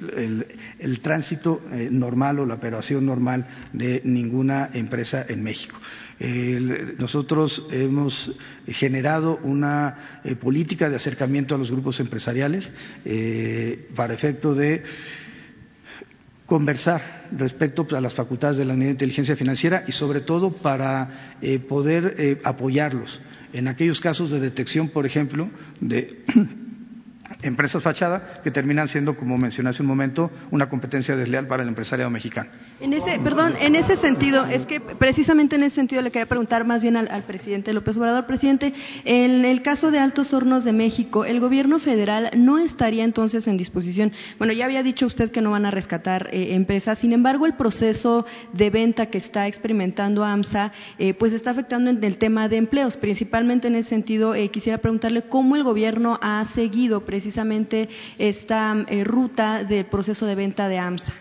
el, tránsito eh, normal o la operación normal de ninguna empresa en México nosotros hemos generado una eh, política de acercamiento a los grupos empresariales eh, para efecto de conversar respecto a las facultades de la unidad de inteligencia financiera y sobre todo para eh, poder apoyarlos. En aquellos casos de detección, por ejemplo, de empresas fachada que terminan siendo, como mencioné hace un momento, una competencia desleal para el empresariado mexicano. En ese, perdón, en ese sentido, es que precisamente en ese sentido le quería preguntar más bien al, presidente López Obrador. Presidente, en el caso de Altos Hornos de México, ¿el gobierno federal no estaría entonces en disposición? Bueno, ya había dicho usted que no van a rescatar eh, empresas, sin embargo, el proceso de venta que está experimentando AMSA, eh, pues está afectando en el tema de empleos. Principalmente en ese sentido, eh, quisiera preguntarle cómo el gobierno ha seguido precisamente precisamente esta eh, ruta del proceso de venta de AMSA?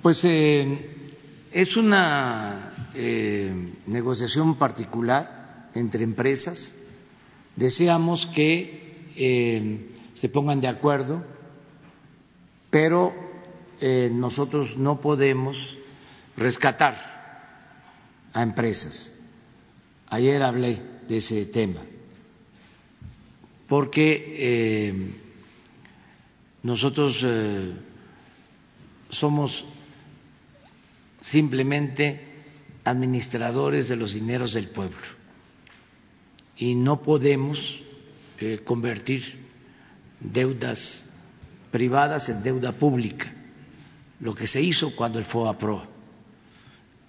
Pues eh, es una eh, negociación particular entre empresas. Deseamos que se pongan de acuerdo, pero nosotros no podemos rescatar a empresas. Ayer hablé de ese tema porque eh, nosotros eh, somos simplemente administradores de los dineros del pueblo y no podemos eh, convertir deudas privadas en deuda pública, lo que se hizo cuando el FOA PRO.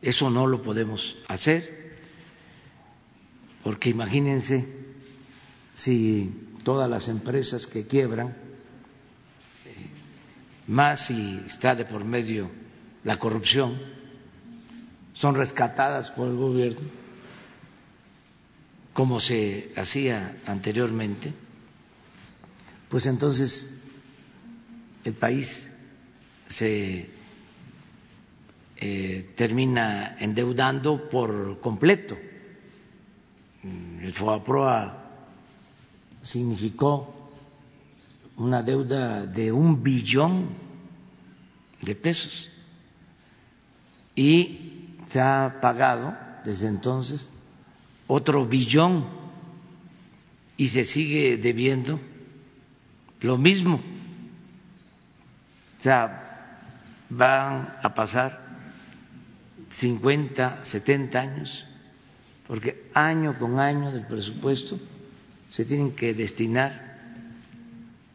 Eso no lo podemos hacer, porque imagínense si todas las empresas que quiebran más si está de por medio la corrupción, son rescatadas por el gobierno, como se hacía anteriormente, pues entonces el país se eh, termina endeudando por completo. El FOAPROA significó una deuda de un billón de pesos y se ha pagado desde entonces otro billón y se sigue debiendo lo mismo. O sea, van a pasar 50, 70 años, porque año con año del presupuesto se tienen que destinar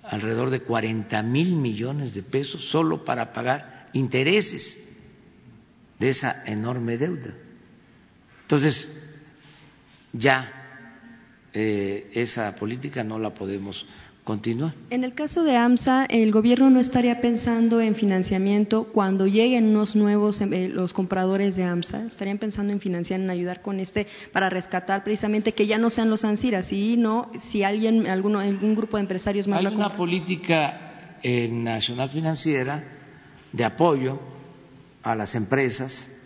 alrededor de 40 mil millones de pesos solo para pagar intereses de esa enorme deuda. Entonces, ya eh, esa política no la podemos En el caso de AMSA, el gobierno no estaría pensando en financiamiento cuando lleguen unos nuevos eh, los compradores de AMSA, estarían pensando en financiar, en ayudar con este para rescatar precisamente que ya no sean los ANSIRAS, y no si alguien, alguno, algún grupo de empresarios más Hay una política eh, nacional financiera de apoyo a las empresas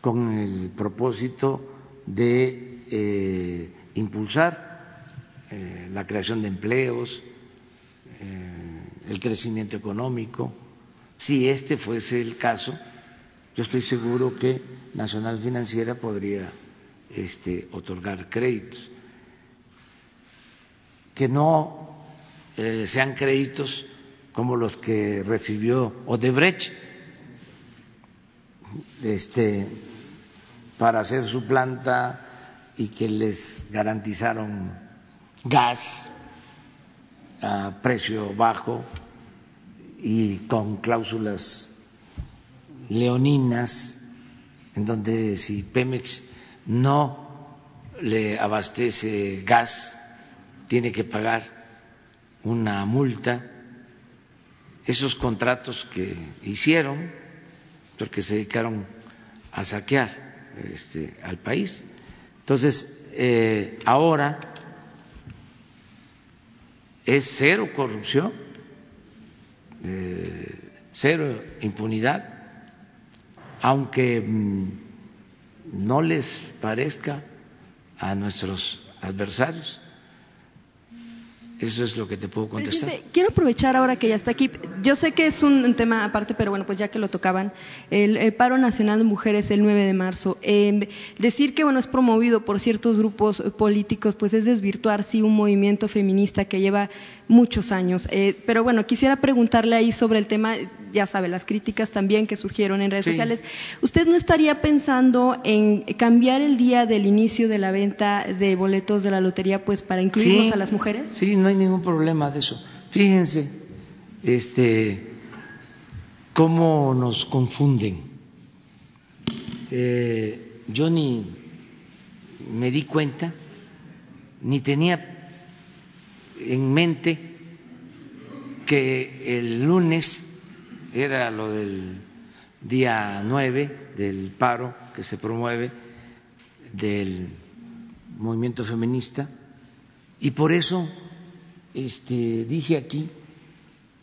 con el propósito de eh, impulsar eh, la creación de empleos, eh, el crecimiento económico. Si este fuese el caso, yo estoy seguro que Nacional Financiera podría este, otorgar créditos. Que no eh, sean créditos como los que recibió Odebrecht este, para hacer su planta y que les garantizaron gas a precio bajo y con cláusulas leoninas, en donde si Pemex no le abastece gas, tiene que pagar una multa. Esos contratos que hicieron, porque se dedicaron a saquear este, al país. Entonces, eh, ahora es cero corrupción, eh, cero impunidad, aunque mm, no les parezca a nuestros adversarios. Eso es lo que te puedo contestar. quiero aprovechar ahora que ya está aquí. Yo sé que es un tema aparte, pero bueno, pues ya que lo tocaban, el, paro nacional de mujeres el 9 de marzo. Em, decir que bueno es promovido por ciertos grupos políticos, pues es desvirtuar sí un movimiento feminista que lleva muchos años. Eh, pero bueno, quisiera preguntarle ahí sobre el tema, ya sabe, las críticas también que surgieron en redes sociales. ¿Usted no estaría pensando en cambiar el día del inicio de la venta de boletos de la lotería, pues para incluirnos a las mujeres? Sí, no hay ningún problema de eso. Fíjense, este, cómo nos confunden. Eh, yo ni me di cuenta, ni tenía en mente que el lunes era lo del día 9 del paro que se promueve del movimiento feminista y por eso este, dije aquí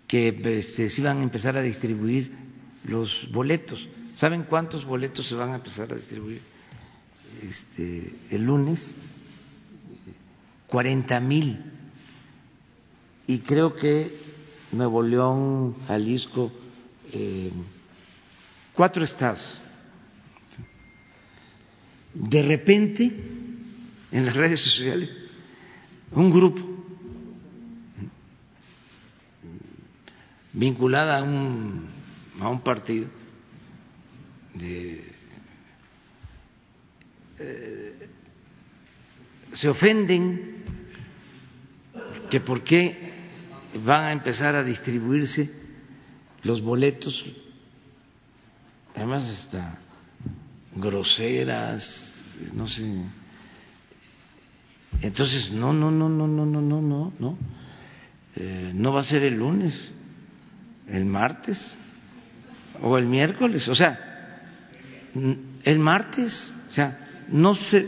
que este, se iban a empezar a distribuir los boletos. ¿Saben cuántos boletos se van a empezar a distribuir este, el lunes? 40 mil y creo que Nuevo León, Jalisco, eh, cuatro estados. De repente, en las redes sociales, un grupo vinculada a un, a un partido de, eh, se ofenden que por qué van a empezar a distribuirse los boletos, además hasta groseras, no sé. Entonces, no, no, no, no, no, no, no, no, no, eh, no va a ser el lunes, el martes o el miércoles, o sea, el martes, o sea, no se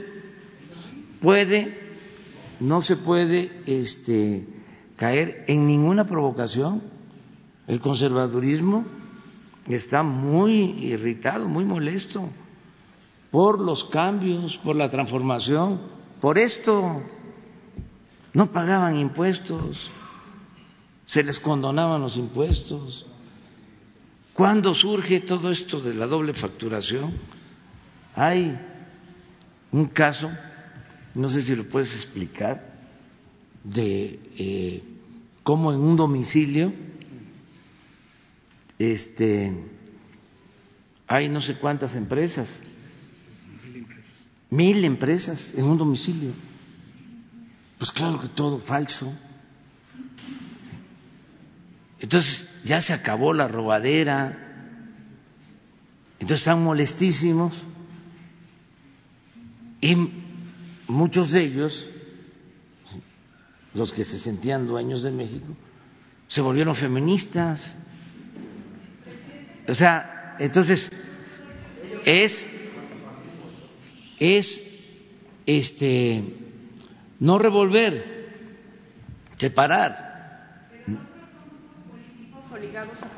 puede, no se puede este, caer en ninguna provocación. El conservadurismo está muy irritado, muy molesto por los cambios, por la transformación, por esto. No pagaban impuestos, se les condonaban los impuestos. ¿Cuándo surge todo esto de la doble facturación? Hay un caso, no sé si lo puedes explicar, de eh, cómo en un domicilio este, hay no sé cuántas empresas, mil empresas en un domicilio. Pues claro que todo falso. Entonces ya se acabó la robadera, entonces están molestísimos y muchos de ellos, los que se sentían dueños de México, se volvieron feministas. O sea, entonces es es este no revolver, separar.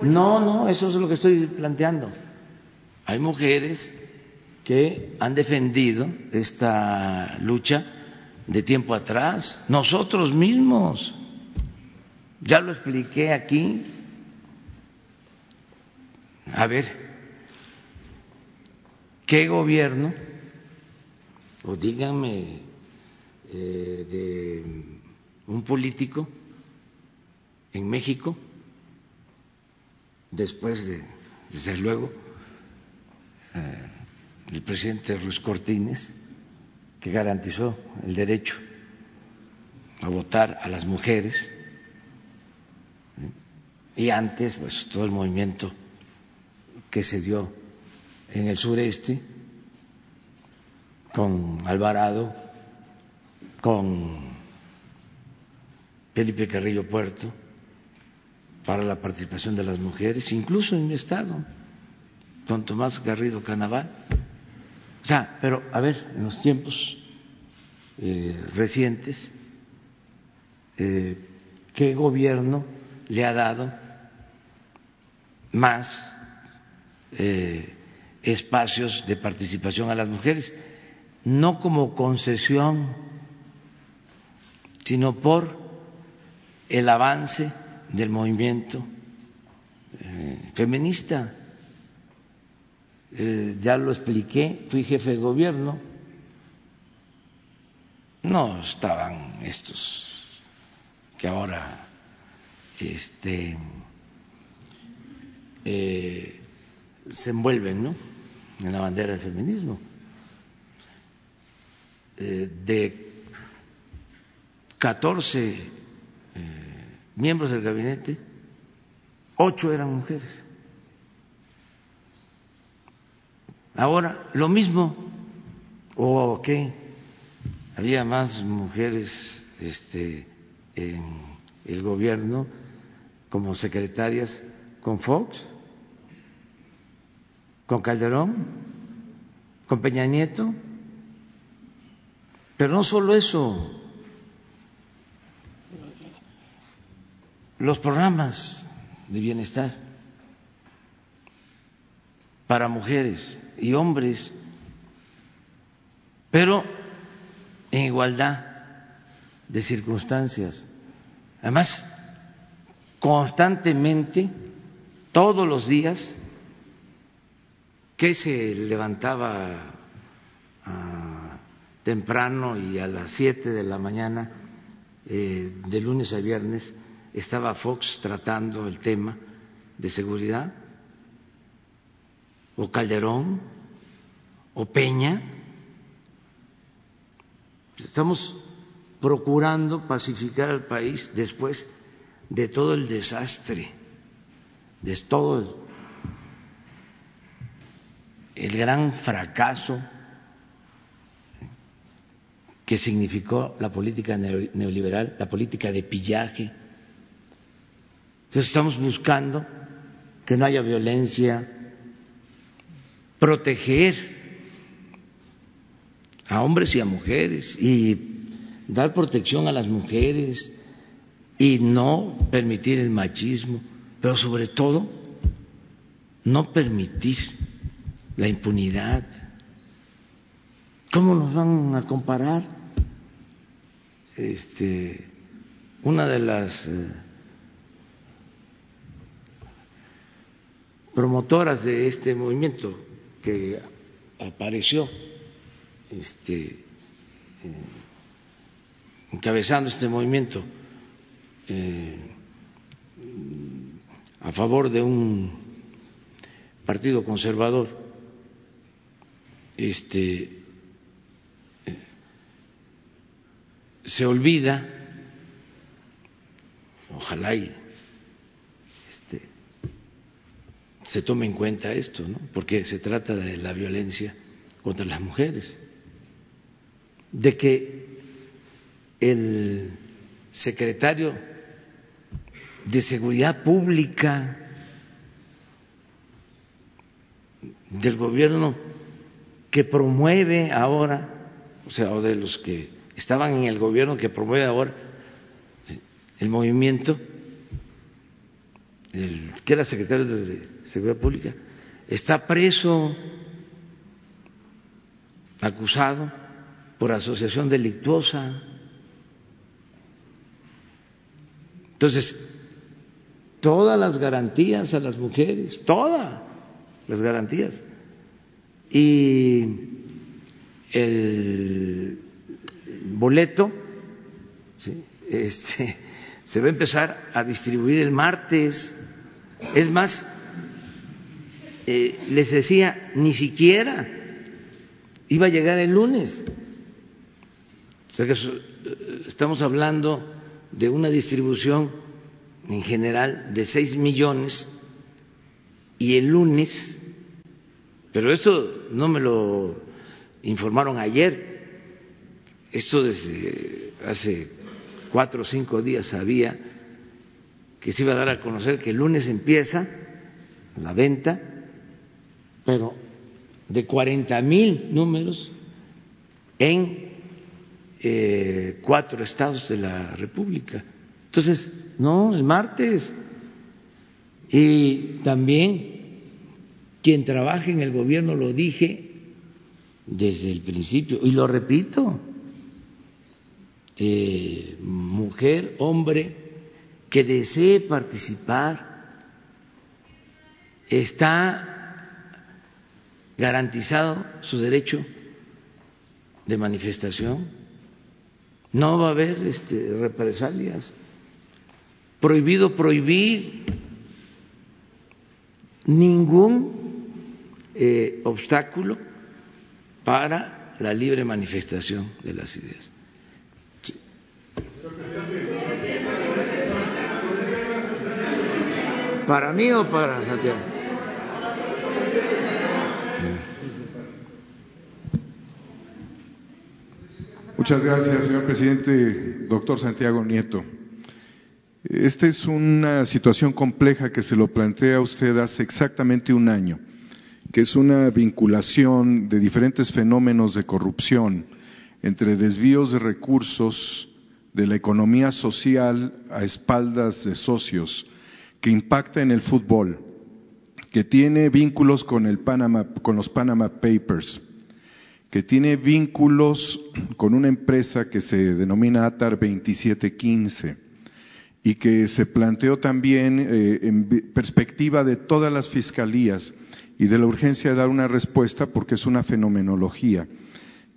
No, no, eso es lo que estoy planteando. Hay mujeres que han defendido esta lucha de tiempo atrás, nosotros mismos. Ya lo expliqué aquí. A ver, ¿qué gobierno, o díganme, eh, de un político en México después de, desde luego, eh, el presidente Ruiz Cortines, que garantizó el derecho a votar a las mujeres, y antes, pues todo el movimiento que se dio en el sureste, con Alvarado, con Felipe Carrillo Puerto, para la participación de las mujeres, incluso en mi estado, con Tomás Garrido Canaval. O sea, pero a ver, en los tiempos eh, recientes, eh, ¿qué gobierno le ha dado más eh, espacios de participación a las mujeres? No como concesión, sino por el avance del movimiento feminista. Eh, ya lo expliqué, fui jefe de gobierno, no estaban estos que ahora este, eh, se envuelven ¿no? en la bandera del feminismo. de 14 miembros del gabinete, ocho eran mujeres. Ahora, lo mismo, o qué, había más mujeres este, en el gobierno como secretarias con Fox, con Calderón, con Peña Nieto, pero no solo eso, los programas de bienestar para mujeres y hombres, pero en igualdad de circunstancias. Además, constantemente, todos los días, que se levantaba ah, temprano y a las siete de la mañana, eh, de lunes a viernes, estaba Fox tratando el tema de seguridad, o Calderón, o Peña. Estamos procurando pacificar al país después de todo el desastre, de todo el, gran fracaso que significó la política neoliberal, la política de pillaje entonces estamos buscando que no haya violencia, proteger a hombres y a mujeres y dar protección a las mujeres y no permitir el machismo, pero sobre todo no permitir la impunidad. ¿Cómo nos van a comparar? Este, una de las eh, promotoras de este movimiento que apareció este, eh, encabezando este movimiento eh, a favor de un partido conservador, este, se olvida, ojalá y este, se tome en cuenta esto, ¿no? porque se trata de la violencia contra las mujeres, de que el secretario de Seguridad Pública del gobierno que promueve ahora, o sea, o de los que estaban en el gobierno que promueve ahora el movimiento, el que era secretario de Seguridad Pública, está preso, acusado por asociación delictuosa. Entonces, todas las garantías a las mujeres, todas las garantías. Y el boleto este, se va a empezar a distribuir el martes. Es más, eh, les decía, ni siquiera iba a llegar el lunes. O sea que eh, estamos hablando de una distribución en general de 6 millones y el lunes, pero esto no me lo informaron ayer, esto desde hace cuatro o cinco días sabía que se iba a dar a conocer que el lunes empieza la venta, pero de 40 mil números en eh, cuatro estados de la República. Entonces, no, el martes. Y también quien trabaje en el gobierno, lo dije desde el principio, y lo repito, eh, mujer, hombre, que desee participar, está garantizado su derecho de manifestación no va a haber este, represalias. Prohibido prohibir ningún eh, obstáculo para la libre manifestación de las ideas. ¿Para mí o para Santiago? Muchas gracias, señor presidente. Doctor Santiago Nieto. Esta es una situación compleja que se lo plantea usted hace exactamente un año, que es una vinculación de diferentes fenómenos de corrupción entre desvíos de recursos de la economía social a espaldas de socios, que impacta en el fútbol, que tiene vínculos con, los Panama Papers, que tiene vínculos con una empresa que se denomina ATAR 2715 y que se planteó también eh, en perspectiva de todas las fiscalías y de la urgencia de dar una respuesta porque es una fenomenología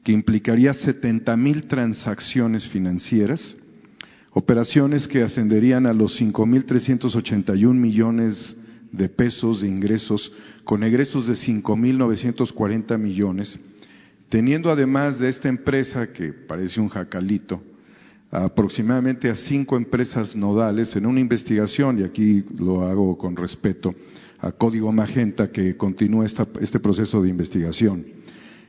que implicaría 70 mil transacciones financieras, operaciones que ascenderían a los 5.381 millones de pesos de ingresos, con egresos de 5.940 millones, teniendo además de esta empresa que parece un jacalito, aproximadamente a cinco empresas nodales en una investigación, y aquí lo hago con respeto a Código Magenta que continúa este proceso de investigación.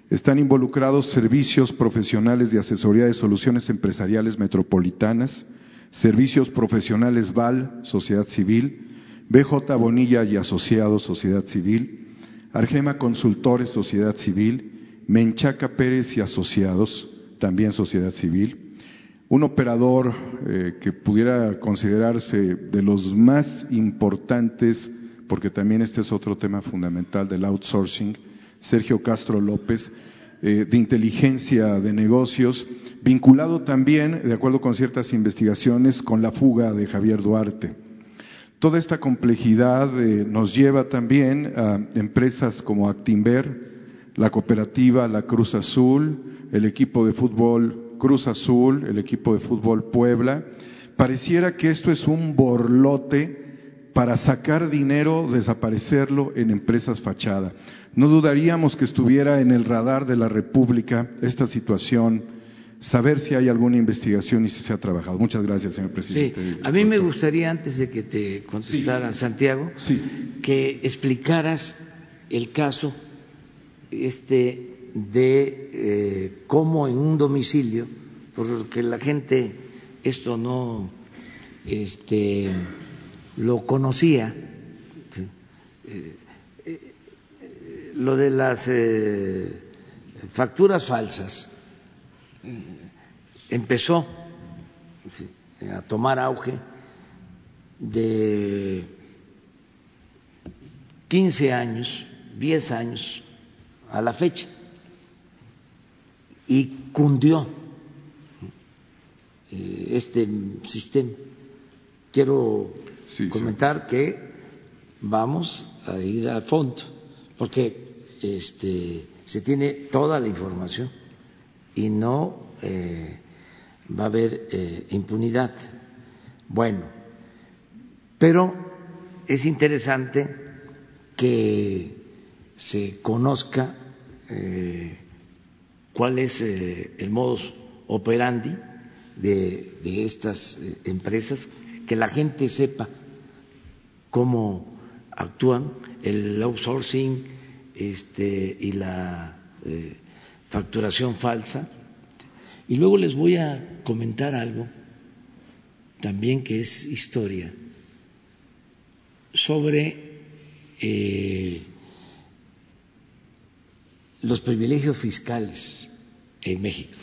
Están involucrados servicios profesionales de asesoría de soluciones empresariales metropolitanas, servicios profesionales VAL, sociedad civil, BJ Bonilla y Asociados, Sociedad Civil, Argema Consultores, Sociedad Civil, Menchaca Pérez y Asociados, también Sociedad Civil, un operador eh, que pudiera considerarse de los más importantes, porque también este es otro tema fundamental del outsourcing, Sergio Castro López, eh, de inteligencia de negocios, vinculado también, de acuerdo con ciertas investigaciones, con la fuga de Javier Duarte. Toda esta complejidad eh, nos lleva también a empresas como Actimber, la cooperativa La Cruz Azul, el equipo de fútbol Cruz Azul, el equipo de fútbol Puebla. Pareciera que esto es un borlote para sacar dinero, desaparecerlo en empresas fachada. No dudaríamos que estuviera en el radar de la República esta situación, saber si hay alguna investigación y si se ha trabajado. Muchas gracias, señor presidente. Sí. A mí me gustaría, antes de que te contestara Santiago, que explicaras el caso este, de eh, cómo en un domicilio, porque la gente esto no este, lo conocía, eh, eh, lo de las facturas falsas empezó a tomar auge de 15 años, 10 años a la fecha y cundió eh, este sistema. Quiero comentar que vamos a ir a fondo, porque este, se tiene toda la información y no eh, va a haber eh, impunidad. Bueno, pero es interesante que se conozca cuál es eh, el modus operandi de, estas eh, empresas, que la gente sepa cómo actúan, el outsourcing este, y la eh, facturación falsa. Y luego les voy a comentar algo también que es historia sobre los privilegios fiscales en México,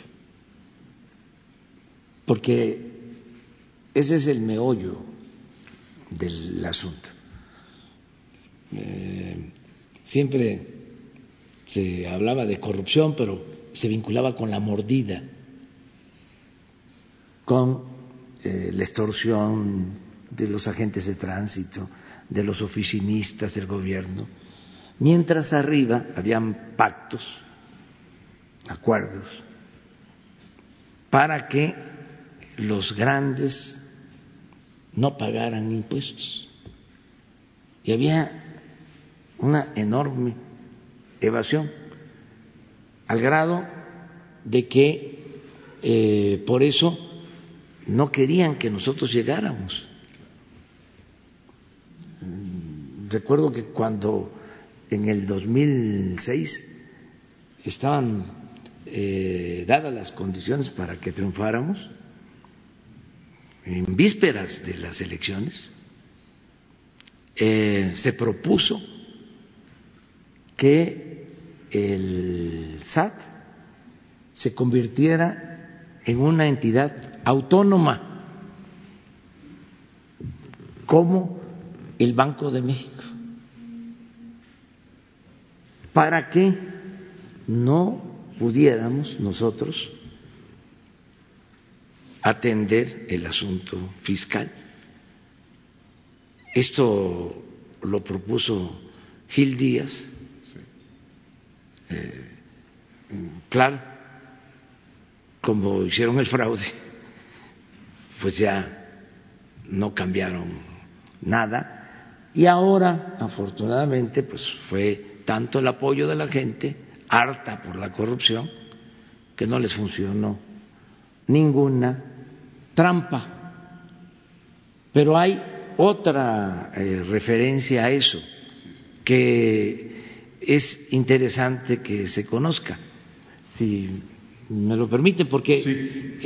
porque ese es el meollo del asunto. Eh, siempre se hablaba de corrupción, pero se vinculaba con la mordida, con eh, la extorsión de los agentes de tránsito, de los oficinistas del gobierno, mientras arriba habían pactos acuerdos para que los grandes no pagaran impuestos. Y había una enorme evasión, al grado de que eh, por eso no querían que nosotros llegáramos. Recuerdo que cuando en el 2006 estaban eh, dadas las condiciones para que triunfáramos, en vísperas de las elecciones, eh, se propuso que el SAT se convirtiera en una entidad autónoma como el Banco de México, para que no pudiéramos nosotros atender el asunto fiscal. Esto lo propuso Gil Díaz. Eh, claro, como hicieron el fraude, pues ya no cambiaron nada y ahora, afortunadamente, pues fue tanto el apoyo de la gente harta por la corrupción, que no les funcionó ninguna trampa. Pero hay otra eh, referencia a eso que es interesante que se conozca, si me lo permite, porque eh,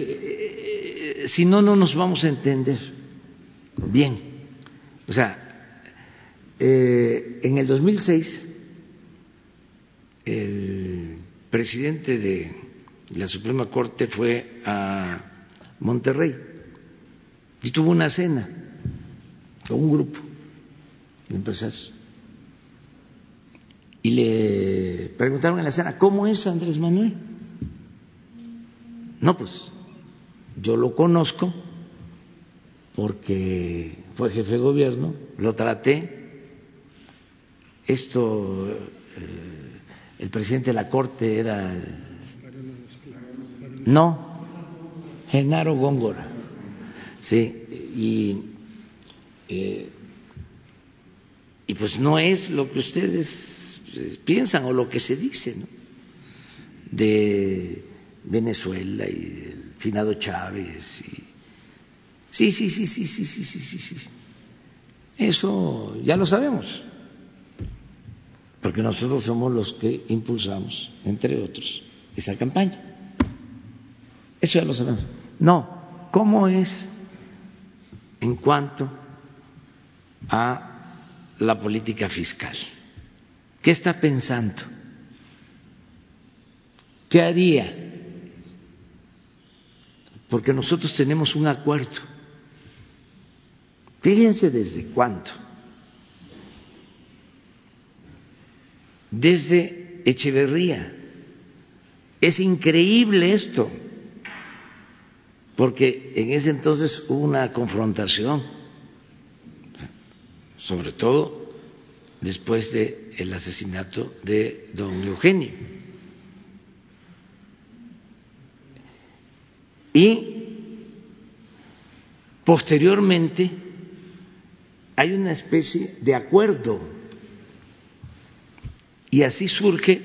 eh, si no, no nos vamos a entender bien. O sea, eh, en el 2006 el presidente de la Suprema Corte fue a Monterrey y tuvo una cena con un grupo de empresarios. Y le preguntaron en la cena, ¿cómo es Andrés Manuel? No, pues yo lo conozco porque fue jefe de gobierno, lo traté. Esto, eh, el presidente de la Corte era. No, Genaro Góngora. Sí, y, eh, y pues no es lo que ustedes piensan o lo que se dice, ¿no? De Venezuela y el finado Chávez. Y... Sí, sí, sí, sí, sí, sí, sí, sí, sí. Eso ya lo sabemos, porque nosotros somos los que impulsamos, entre otros, esa campaña. Eso ya lo sabemos. No, ¿cómo es en cuanto a la política fiscal? ¿Qué está pensando? ¿Qué haría? porque nosotros tenemos un acuerdo. Fíjense desde cuándo. Desde Echeverría. Es increíble esto, porque en ese entonces hubo una confrontación, sobre todo después del asesinato de don Eugenio. Y posteriormente hay una especie de acuerdo y así surge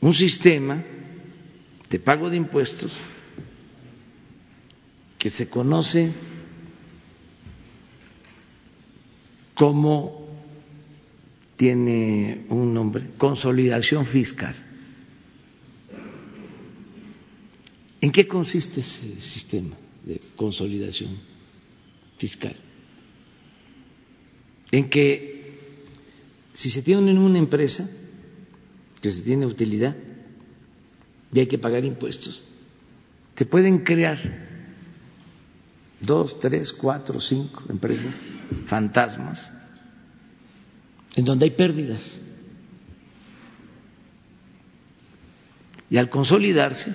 un sistema de pago de impuestos que se conoce como tiene un nombre, consolidación fiscal. ¿En qué consiste ese sistema de consolidación fiscal? En que si se tiene una empresa que se tiene utilidad y hay que pagar impuestos, se pueden crear dos, tres, cuatro, cinco empresas fantasmas en donde hay pérdidas. Y al consolidarse,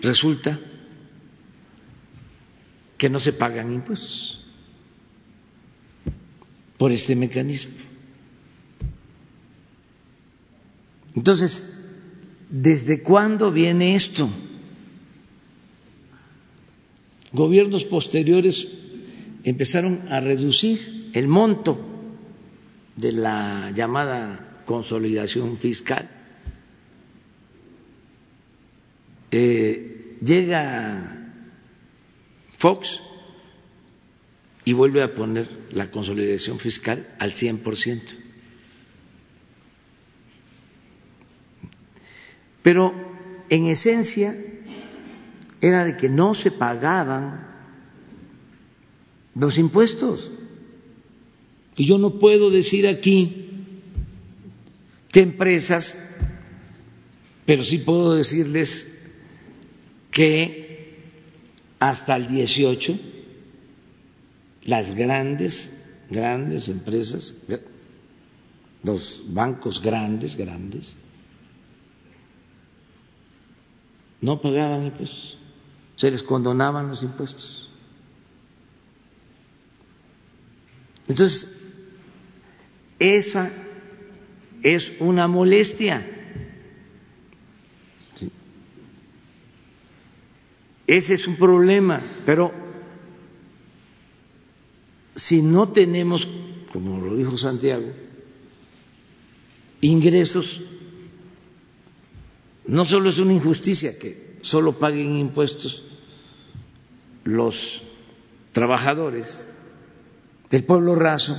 resulta que no se pagan impuestos por este mecanismo. Entonces, ¿desde cuándo viene esto? Gobiernos posteriores empezaron a reducir el monto de la llamada consolidación fiscal. Eh, llega Fox y vuelve a poner la consolidación fiscal al 100%. Pero en esencia era de que no se pagaban los impuestos. Y yo no puedo decir aquí qué empresas, pero sí puedo decirles que hasta el 18 las grandes, grandes empresas, los bancos grandes, grandes, no pagaban impuestos, se les condonaban los impuestos. Entonces, esa es una molestia. Ese es un problema, pero si no tenemos, como lo dijo Santiago, ingresos, no solo es una injusticia que solo paguen impuestos los trabajadores del pueblo raso,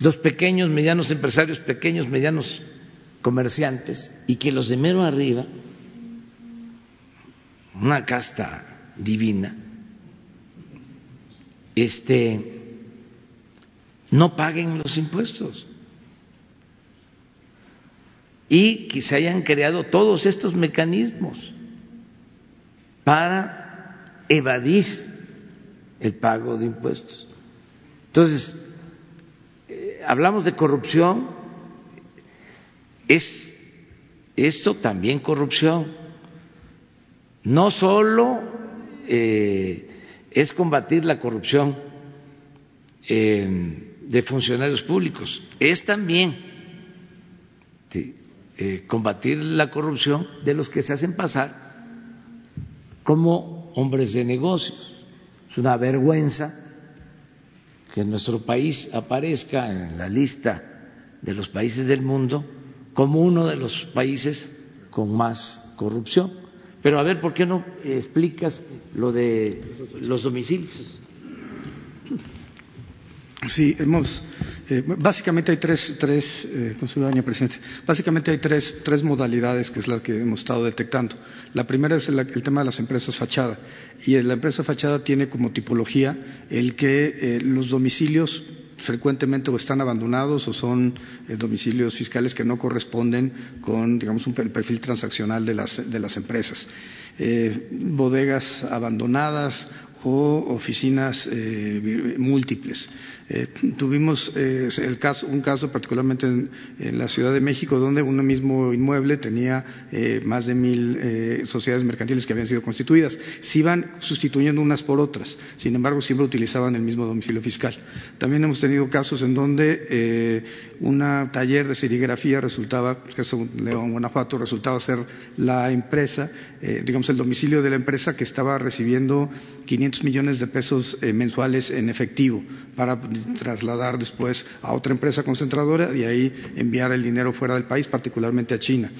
los pequeños, medianos empresarios, pequeños, medianos comerciantes, y que los de mero arriba una casta divina, este, no paguen los impuestos. Y que se hayan creado todos estos mecanismos para evadir el pago de impuestos. Entonces, eh, hablamos de corrupción, es esto también corrupción. No solo eh, es combatir la corrupción eh, de funcionarios públicos, es también combatir la corrupción de los que se hacen pasar como hombres de negocios. Es una vergüenza que nuestro país aparezca en la lista de los países del mundo como uno de los países con más corrupción. Pero a ver, ¿por qué no explicas lo de los domicilios? Sí, hemos eh, básicamente hay tres, tres eh, presidente, básicamente hay tres, tres modalidades que es las que hemos estado detectando. La primera es el, tema de las empresas fachada y la empresa fachada tiene como tipología el que eh, los domicilios frecuentemente o están abandonados o son eh, domicilios fiscales que no corresponden con, digamos, un perfil transaccional de las, de las empresas. Eh, bodegas abandonadas o oficinas eh, múltiples. Eh, tuvimos eh, un caso particularmente en, la Ciudad de México donde un mismo inmueble tenía eh, más de mil sociedades mercantiles que habían sido constituidas. Se iban sustituyendo unas por otras, sin embargo siempre utilizaban el mismo domicilio fiscal. También hemos tenido casos en donde un taller de serigrafía resultaba, que es León, Guanajuato, resultaba ser la empresa, digamos el domicilio de la empresa que estaba recibiendo 500 millones de pesos mensuales en efectivo para trasladar después a otra empresa concentradora y ahí enviar el dinero fuera del país, particularmente a China.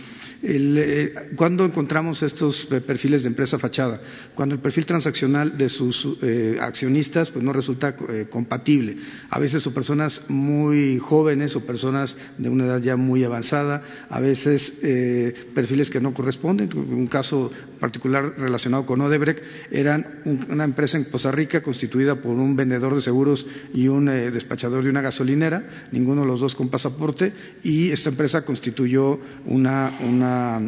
Eh, ¿Cuándo encontramos estos eh, perfiles de empresa fachada? Cuando el perfil transaccional de sus eh, accionistas pues, no resulta compatible. A veces son personas muy jóvenes o personas de una edad ya muy avanzada, a veces perfiles que no corresponden. Un caso particular relacionado con Odebrecht eran una empresa en Costa Rica constituida por un vendedor de seguros y un despachador de una gasolinera, ninguno de los dos con pasaporte, y esta empresa constituyó una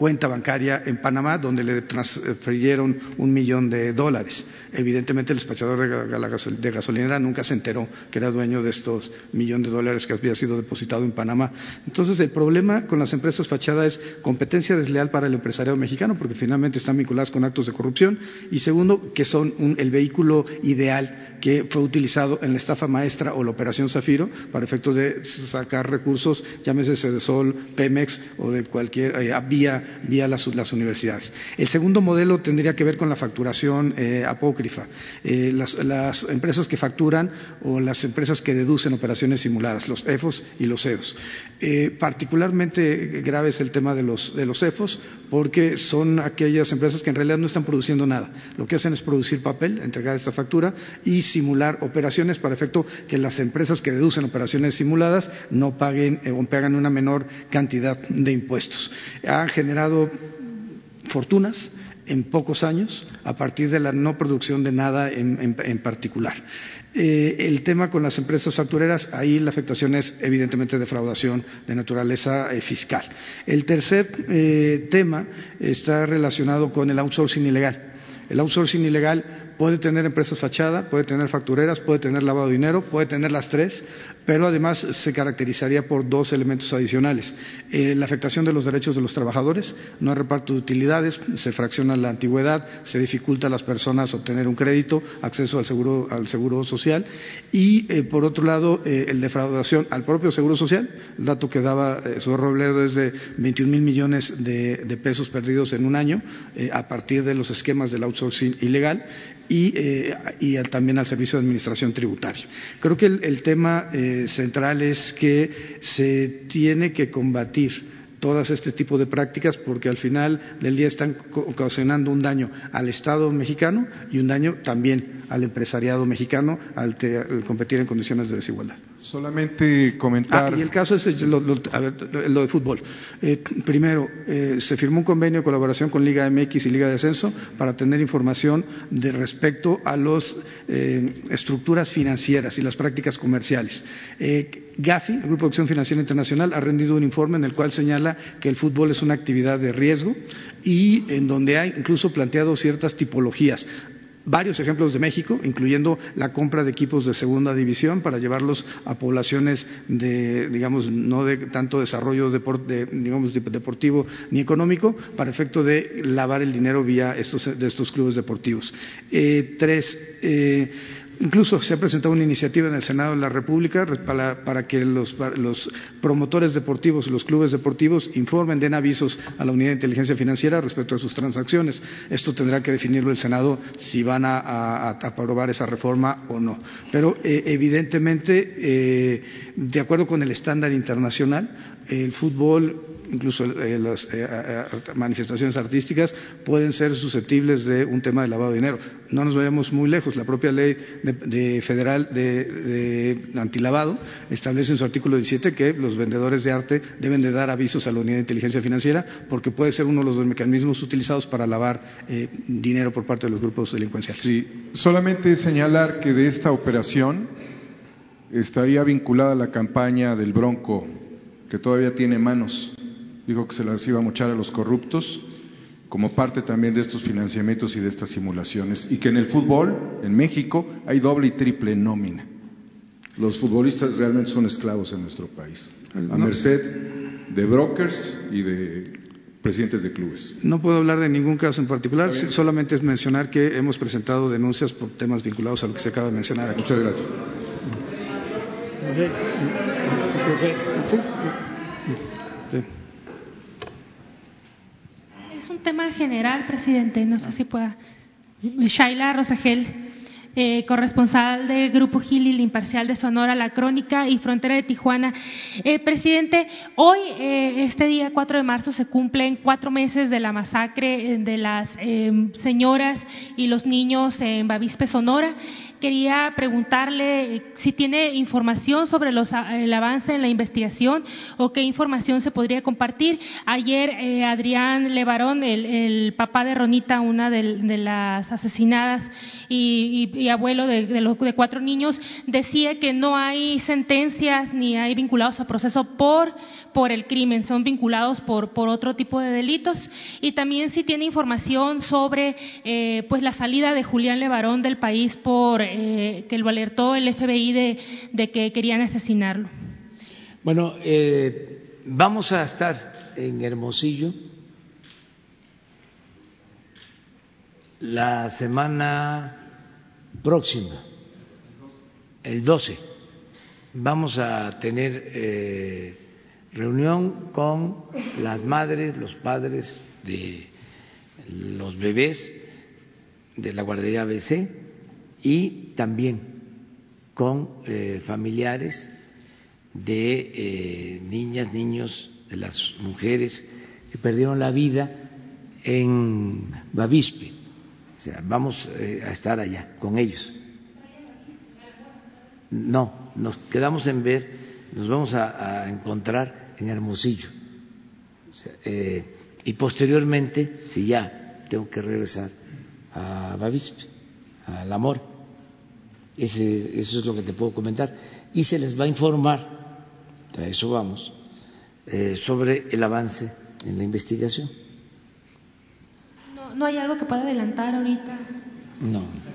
cuenta bancaria en Panamá donde le transfirieron un millón de dólares. Evidentemente el despachador de gasolinera nunca se enteró que era dueño de estos millones de dólares que había sido depositado en Panamá. Entonces el problema con las empresas fachada es competencia desleal para el empresariado mexicano porque finalmente están vinculadas con actos de corrupción y segundo que son el vehículo ideal que fue utilizado en la estafa maestra o la operación Zafiro para efectos de sacar recursos, llámese Cedesol, Pemex o de cualquier eh, vía, vía las, universidades. El segundo modelo tendría que ver con la facturación eh, apócrifa. Eh, las, empresas que facturan o las empresas que deducen operaciones simuladas, los EFOS y los EDOS. particularmente grave es el tema de los, EFOS porque son aquellas empresas que en realidad no están produciendo nada. Lo que hacen es producir papel, entregar esta factura y simular operaciones para efecto que las empresas que deducen operaciones simuladas no paguen eh, o pagan una menor cantidad de impuestos. Han generado fortunas en pocos años a partir de la no producción de nada en, particular. Eh, el tema con las empresas factureras, ahí la afectación es evidentemente defraudación de naturaleza eh, fiscal. El tercer tema está relacionado con el outsourcing ilegal. El outsourcing ilegal puede tener empresas fachada, puede tener factureras, puede tener lavado de dinero, puede tener las tres, pero además se caracterizaría por dos elementos adicionales. Eh, la afectación de los derechos de los trabajadores, no hay reparto de utilidades, se fracciona la antigüedad, se dificulta a las personas obtener un crédito, acceso al seguro, al seguro social y, eh, por otro lado, eh, el defraudación al propio seguro social. El dato que daba su Robledo es de 21 mil millones de, pesos perdidos en un año a partir de los esquemas del outsourcing ilegal y, y también al Servicio de Administración Tributaria. Creo que el, tema eh, central es que se tiene que combatir todas este tipo de prácticas porque al final del día están ocasionando un daño al Estado mexicano y un daño también al empresariado mexicano al competir en condiciones de desigualdad. Solamente comentar. Ah, y el caso es lo, de fútbol. Eh, primero, eh, se firmó un convenio de colaboración con Liga MX y Liga de Ascenso para tener información de respecto a las eh, estructuras financieras y las prácticas comerciales. GAFI, el Grupo de Acción Financiera Internacional, ha rendido un informe en el cual señala que el fútbol es una actividad de riesgo y en donde ha incluso planteado ciertas tipologías varios ejemplos de México, incluyendo la compra de equipos de segunda división para llevarlos a poblaciones de, digamos, no de tanto desarrollo digamos, deportivo ni económico, para efecto de lavar el dinero vía estos, de estos clubes deportivos. Eh, tres, eh, Incluso se ha presentado una iniciativa en el Senado de la República para, que los, promotores deportivos y los clubes deportivos informen, den avisos a la Unidad de Inteligencia Financiera respecto a sus transacciones. Esto tendrá que definirlo el Senado si van a, aprobar esa reforma o no. Pero eh, evidentemente, eh, de acuerdo con el estándar internacional, el fútbol, incluso eh, las manifestaciones artísticas, pueden ser susceptibles de un tema de lavado de dinero. No nos vayamos muy lejos. La propia ley de, federal de, antilavado establece en su artículo 17 que los vendedores de arte deben de dar avisos a la unidad de inteligencia financiera porque puede ser uno de los mecanismos utilizados para lavar eh, dinero por parte de los grupos delincuenciales. Sí, solamente señalar que de esta operación estaría vinculada la campaña del Bronco, que todavía tiene manos. Dijo que se las iba a mochar a los corruptos como parte también de estos financiamientos y de estas simulaciones. Y que en el fútbol, en México, hay doble y triple nómina. Los futbolistas realmente son esclavos en nuestro país, a merced de brokers y de presidentes de clubes. No puedo hablar de ningún caso en particular, solamente es mencionar que hemos presentado denuncias por temas vinculados a lo que se acaba de mencionar aquí. Muchas gracias un tema general, presidente, no sé si pueda. Shaila Rosagel, eh, corresponsal del Grupo Gilil Imparcial de Sonora, La Crónica y Frontera de Tijuana. Eh, presidente, hoy, eh, este día 4 de marzo, se cumplen cuatro meses de la masacre de las señoras y los niños en Bavispe, Sonora quería preguntarle eh, si tiene información sobre el avance en la investigación o qué información se podría compartir. Ayer eh, Adrián Levarón, el, papá de Ronita, una de, las asesinadas y, abuelo de, de, cuatro niños, decía que no hay sentencias ni hay vinculados a proceso por por el crimen, son vinculados por, por otro tipo de delitos. Y también si tiene información sobre eh, pues la salida de Julián Levarón del país por eh, que lo alertó el FBI de, que querían asesinarlo. Bueno, eh, vamos a estar en Hermosillo la semana próxima, el 12. Vamos a tener reunión con las madres, los padres de los bebés de la guardería ABC y también con eh, familiares de eh, niñas, niños, de las mujeres que perdieron la vida en Bavispe. O sea, vamos eh, a estar allá con ellos. No, nos quedamos en ver, nos vamos a encontrar en Hermosillo. Y posteriormente, si ya tengo que regresar a Bavispe, al amor, ese, eso es lo que te puedo comentar. Y se les va a informar, a eso vamos, eh, sobre el avance en la investigación. No, ¿No hay algo que pueda adelantar ahorita? No.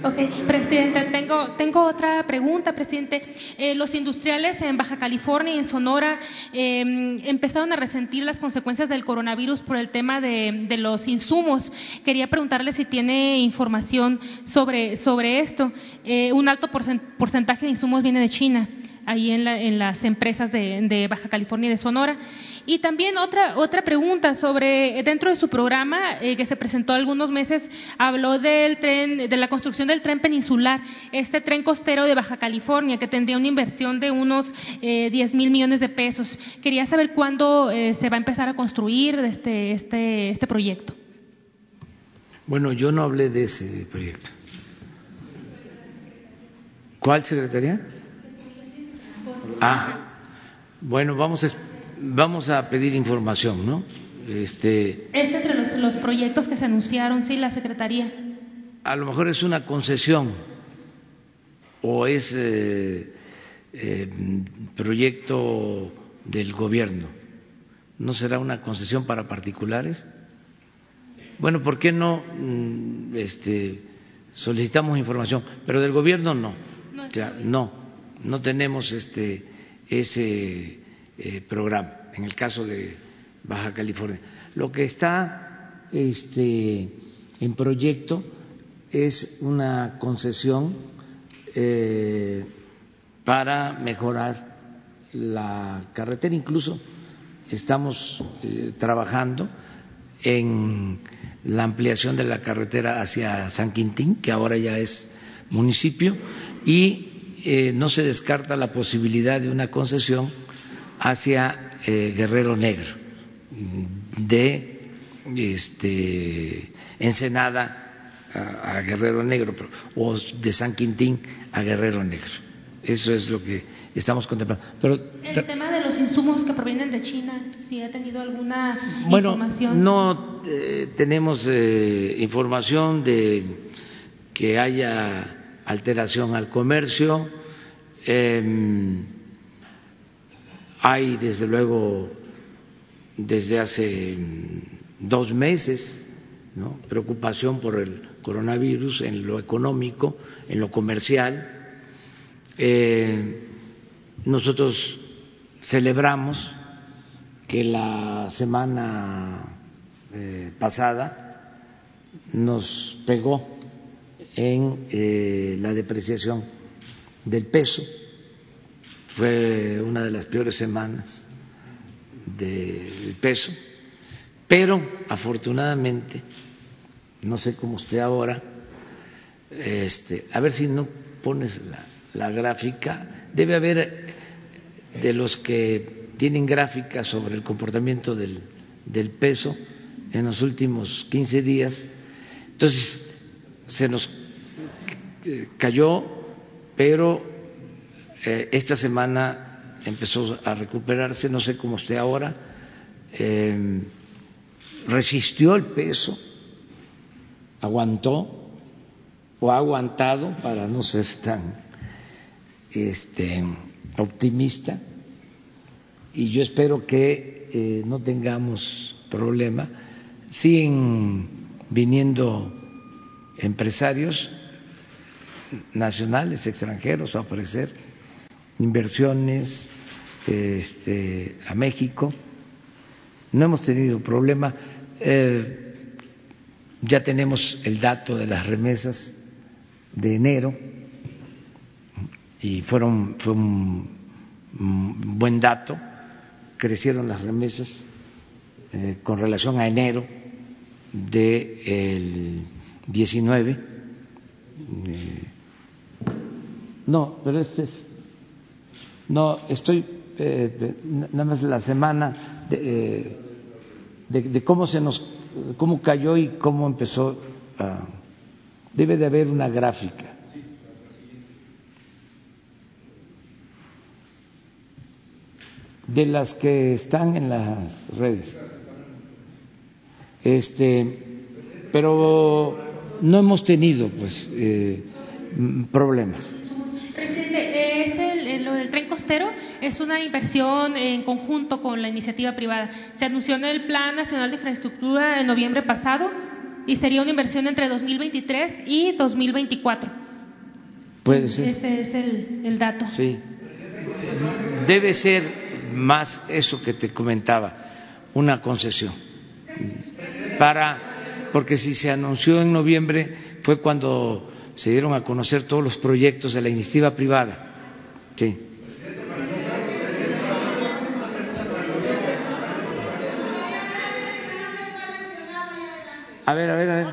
Ok, presidente, tengo, tengo otra pregunta, presidente. Eh, los industriales en Baja California y en Sonora em, empezaron a resentir las consecuencias del coronavirus por el tema de, los insumos. Quería preguntarle si tiene información sobre, sobre esto. Eh, un alto porcentaje de insumos viene de China ahí en, en las empresas de, de, Baja California y de Sonora. Y también otra, otra pregunta sobre, dentro de su programa eh, que se presentó algunos meses, habló del tren, de la construcción del tren peninsular, este tren costero de Baja California, que tendría una inversión de unos eh, 10 mil millones de pesos. Quería saber cuándo eh, se va a empezar a construir este, este, este proyecto. Bueno, yo no hablé de ese proyecto. ¿Cuál secretaría? Ah, bueno, vamos a, vamos a pedir información, ¿no? Este, es entre los, los proyectos que se anunciaron, sí, la Secretaría. A lo mejor es una concesión o es eh, eh, proyecto del gobierno. ¿No será una concesión para particulares? Bueno, ¿por qué no mm, este, solicitamos información? Pero del gobierno no. O sea, no, no tenemos este, ese eh, programa en el caso de Baja California. Lo que está este, en proyecto es una concesión eh, para mejorar la carretera. Incluso estamos eh, trabajando en la ampliación de la carretera hacia San Quintín, que ahora ya es municipio, y eh, no se descarta la posibilidad de una concesión hacia eh, Guerrero Negro, de este, Ensenada a, Guerrero Negro, o de San Quintín a Guerrero Negro. Eso es lo que estamos contemplando. Pero, el tema de los insumos que provienen de China, si ha tenido alguna información. No eh, tenemos eh, información de que haya alteración al comercio. Em, hay, desde luego, desde hace dos meses, preocupación por el coronavirus en lo económico, en lo comercial eh, nosotros celebramos que la semana eh, pasada nos pegó en eh, la depreciación del peso. Fue una de las peores semanas del peso, pero afortunadamente, no sé cómo esté ahora, este, a ver si no pones la, gráfica, debe haber de los que tienen gráfica sobre el comportamiento del, del peso en los últimos 15 días. Entonces, se nos cayó, pero eh, esta semana empezó a recuperarse, no sé cómo esté ahora, eh, resistió el peso, aguantó o ha aguantado para no ser tan este, optimista y yo espero que eh, no tengamos problema. Siguen viniendo empresarios nacionales, extranjeros a ofrecer inversiones este, a México. No hemos tenido problema. Eh, ya tenemos el dato de las remesas de enero y fueron, fue un, buen dato, crecieron las remesas eh, con relación a enero del 19. Eh, no, pero este es, no, estoy eh, nada más la semana de, de, cómo se nos, cómo cayó y cómo empezó. debe de haber una gráfica de las que están en las redes. Este, pero no hemos tenido pues eh, problemas. Es una inversión en conjunto con la iniciativa privada. Se anunció en el Plan Nacional de Infraestructura en noviembre pasado y sería una inversión entre 2023 y 2024. Puede ser. Ese es el, el dato. Sí. Debe ser más eso que te comentaba, una concesión. Para, porque si se anunció en noviembre fue cuando se dieron a conocer todos los proyectos de la iniciativa privada. Sí. A ver, a ver, a ver.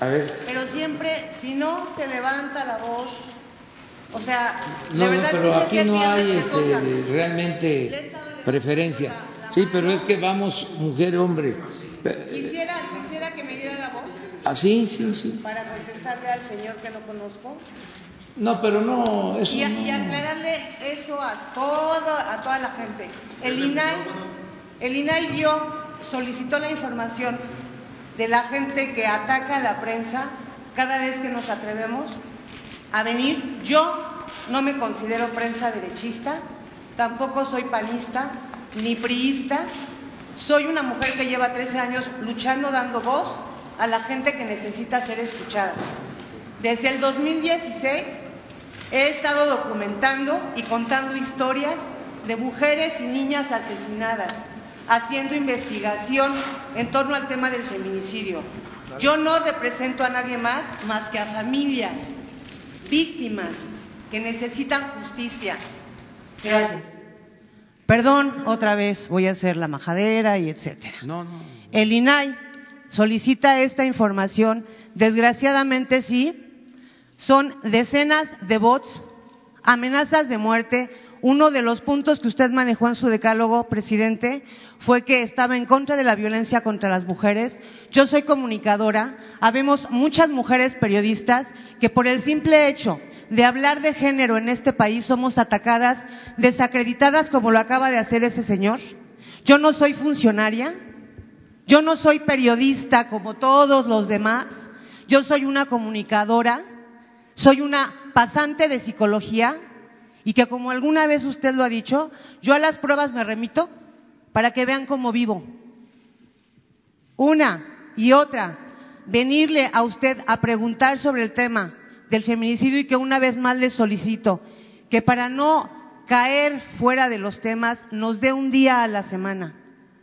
A ver. Pero siempre, si no se levanta la voz o sea, no, no, pero aquí no hay este, realmente preferencia. Sí, pero es que vamos mujer hombre. Quisiera, quisiera que me diera la voz. Ah, sí, sí, sí. Para contestarle al señor que no conozco. No, pero no, eso y, no. y aclararle eso a todo, a toda la gente. El INAI, el INAI dio, solicitó la información de la gente que ataca a la prensa cada vez que nos atrevemos a venir. Yo no me considero prensa derechista, tampoco soy panista ni priista. Soy una mujer que lleva 13 años luchando, dando voz a la gente que necesita ser escuchada. Desde el 2016 he estado documentando y contando historias de mujeres y niñas asesinadas, haciendo investigación en torno al tema del feminicidio. Yo no represento a nadie más más que a familias, víctimas que necesitan justicia. Gracias. Perdón, otra vez voy a hacer la majadera y etcétera. No, no. El INAI solicita esta información, desgraciadamente sí, son decenas de bots, amenazas de muerte. Uno de los puntos que usted manejó en su decálogo, presidente, fue que estaba en contra de la violencia contra las mujeres. Yo soy comunicadora, habemos muchas mujeres periodistas que por el simple hecho de hablar de género en este país somos atacadas, desacreditadas como lo acaba de hacer ese señor. Yo no soy funcionaria, yo no soy periodista como todos los demás, yo soy una comunicadora, soy una pasante de psicología. Y que como alguna vez usted lo ha dicho, yo a las pruebas me remito para que vean cómo vivo. Una y otra, venirle a usted a preguntar sobre el tema del feminicidio y que una vez más le solicito que para no caer fuera de los temas nos dé un día a la semana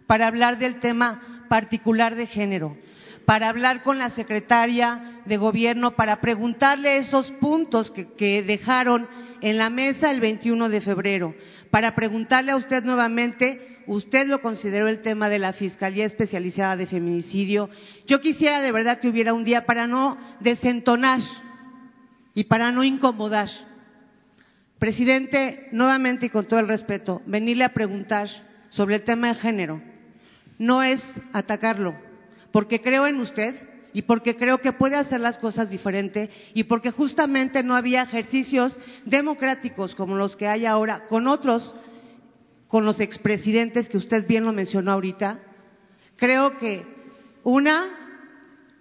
para hablar del tema particular de género, para hablar con la secretaria de gobierno, para preguntarle esos puntos que, que dejaron en la mesa el 21 de febrero, para preguntarle a usted nuevamente usted lo consideró el tema de la Fiscalía Especializada de Feminicidio. Yo quisiera de verdad que hubiera un día para no desentonar y para no incomodar. Presidente, nuevamente y con todo el respeto, venirle a preguntar sobre el tema de género no es atacarlo, porque creo en usted y porque creo que puede hacer las cosas diferente y porque justamente no había ejercicios democráticos como los que hay ahora con otros con los expresidentes que usted bien lo mencionó ahorita, creo que una,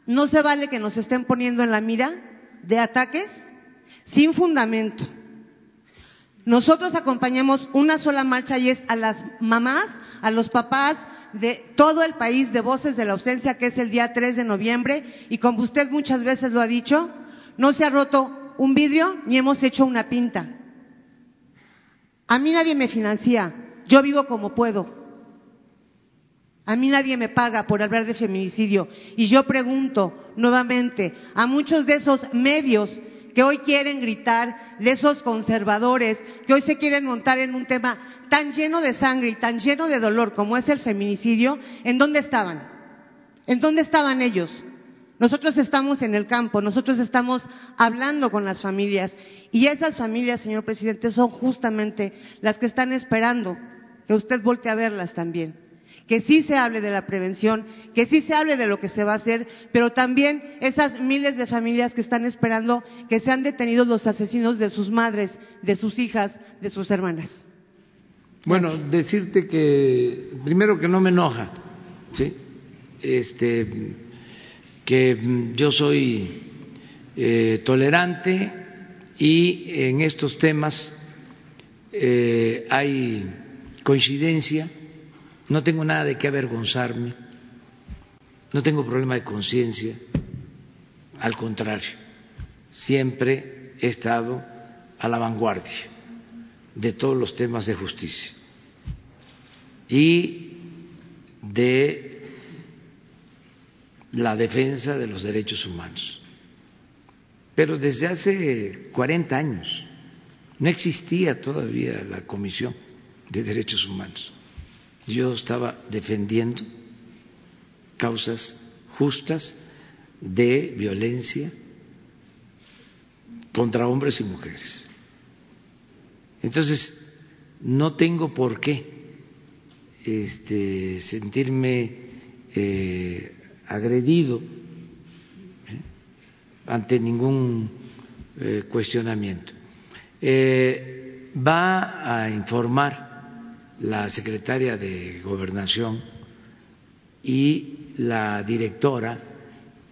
no se vale que nos estén poniendo en la mira de ataques sin fundamento. Nosotros acompañamos una sola marcha y es a las mamás, a los papás de todo el país de Voces de la Ausencia, que es el día 3 de noviembre, y como usted muchas veces lo ha dicho, no se ha roto un vidrio ni hemos hecho una pinta. A mí nadie me financia, yo vivo como puedo. A mí nadie me paga por hablar de feminicidio. Y yo pregunto nuevamente a muchos de esos medios que hoy quieren gritar, de esos conservadores que hoy se quieren montar en un tema tan lleno de sangre y tan lleno de dolor como es el feminicidio, ¿en dónde estaban? ¿En dónde estaban ellos? Nosotros estamos en el campo, nosotros estamos hablando con las familias y esas familias, señor presidente, son justamente las que están esperando que usted voltee a verlas también. Que sí se hable de la prevención, que sí se hable de lo que se va a hacer, pero también esas miles de familias que están esperando que sean detenidos los asesinos de sus madres, de sus hijas, de sus hermanas. Bueno, decirte que primero que no me enoja, ¿sí? Este, que yo soy eh, tolerante y en estos temas eh, hay coincidencia, no tengo nada de qué avergonzarme, no tengo problema de conciencia, al contrario, siempre he estado a la vanguardia de todos los temas de justicia y de la defensa de los derechos humanos. Pero desde hace 40 años no existía todavía la Comisión de Derechos Humanos. Yo estaba defendiendo causas justas de violencia contra hombres y mujeres. Entonces, no tengo por qué este, sentirme eh, agredido ante ningún eh, cuestionamiento. Eh, va a informar la secretaria de Gobernación y la directora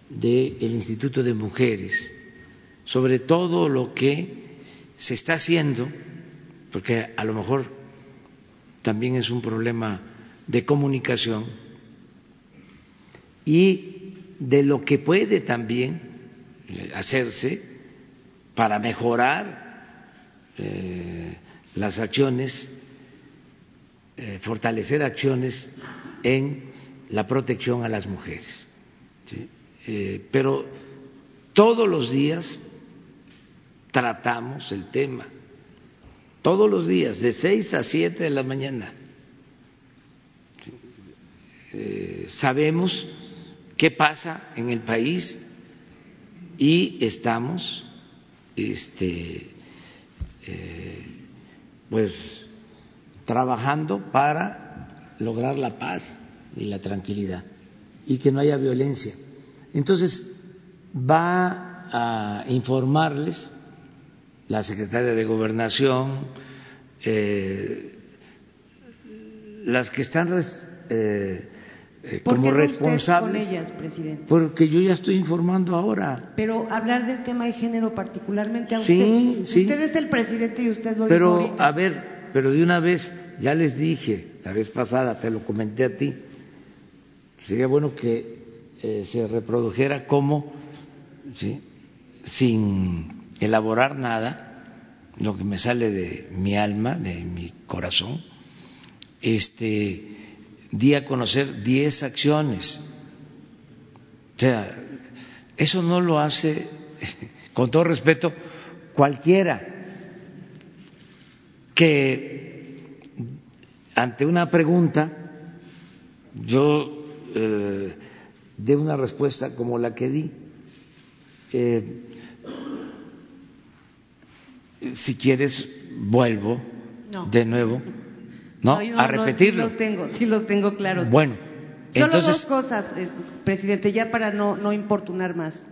del Instituto de Mujeres sobre todo lo que se está haciendo, porque a lo mejor también es un problema de comunicación, y de lo que puede también hacerse para mejorar eh, las acciones, eh, fortalecer acciones en la protección a las mujeres. Eh, pero todos los días tratamos el tema, todos los días, de seis a siete de la mañana. sabemos qué pasa en el país y estamos este, eh, pues trabajando para lograr la paz y la tranquilidad y que no haya violencia. Entonces va a informarles la secretaria de Gobernación, eh, las que están eh, eh, como responsables. con ellas, presidente? Porque yo ya estoy informando ahora. Pero hablar del tema de género particularmente a sí, usted. Sí. Usted es el presidente y usted lo pero, dijo a ver, pero de una vez, ya les dije, la vez pasada, te lo comenté a ti, sería bueno que eh, se reprodujera como, sin elaborar nada, lo que me sale de mi alma, de mi corazón, este di a conocer 10 acciones. O sea, eso no lo hace, con todo respeto, cualquiera que ante una pregunta yo eh, dé una respuesta como la que di. Eh, si quieres, vuelvo No. de nuevo ¿no? No, a repetirlo. sí los tengo, sí los tengo claros. Bueno, Solo entonces, dos cosas, eh, presidente, ya para no, no importunar más.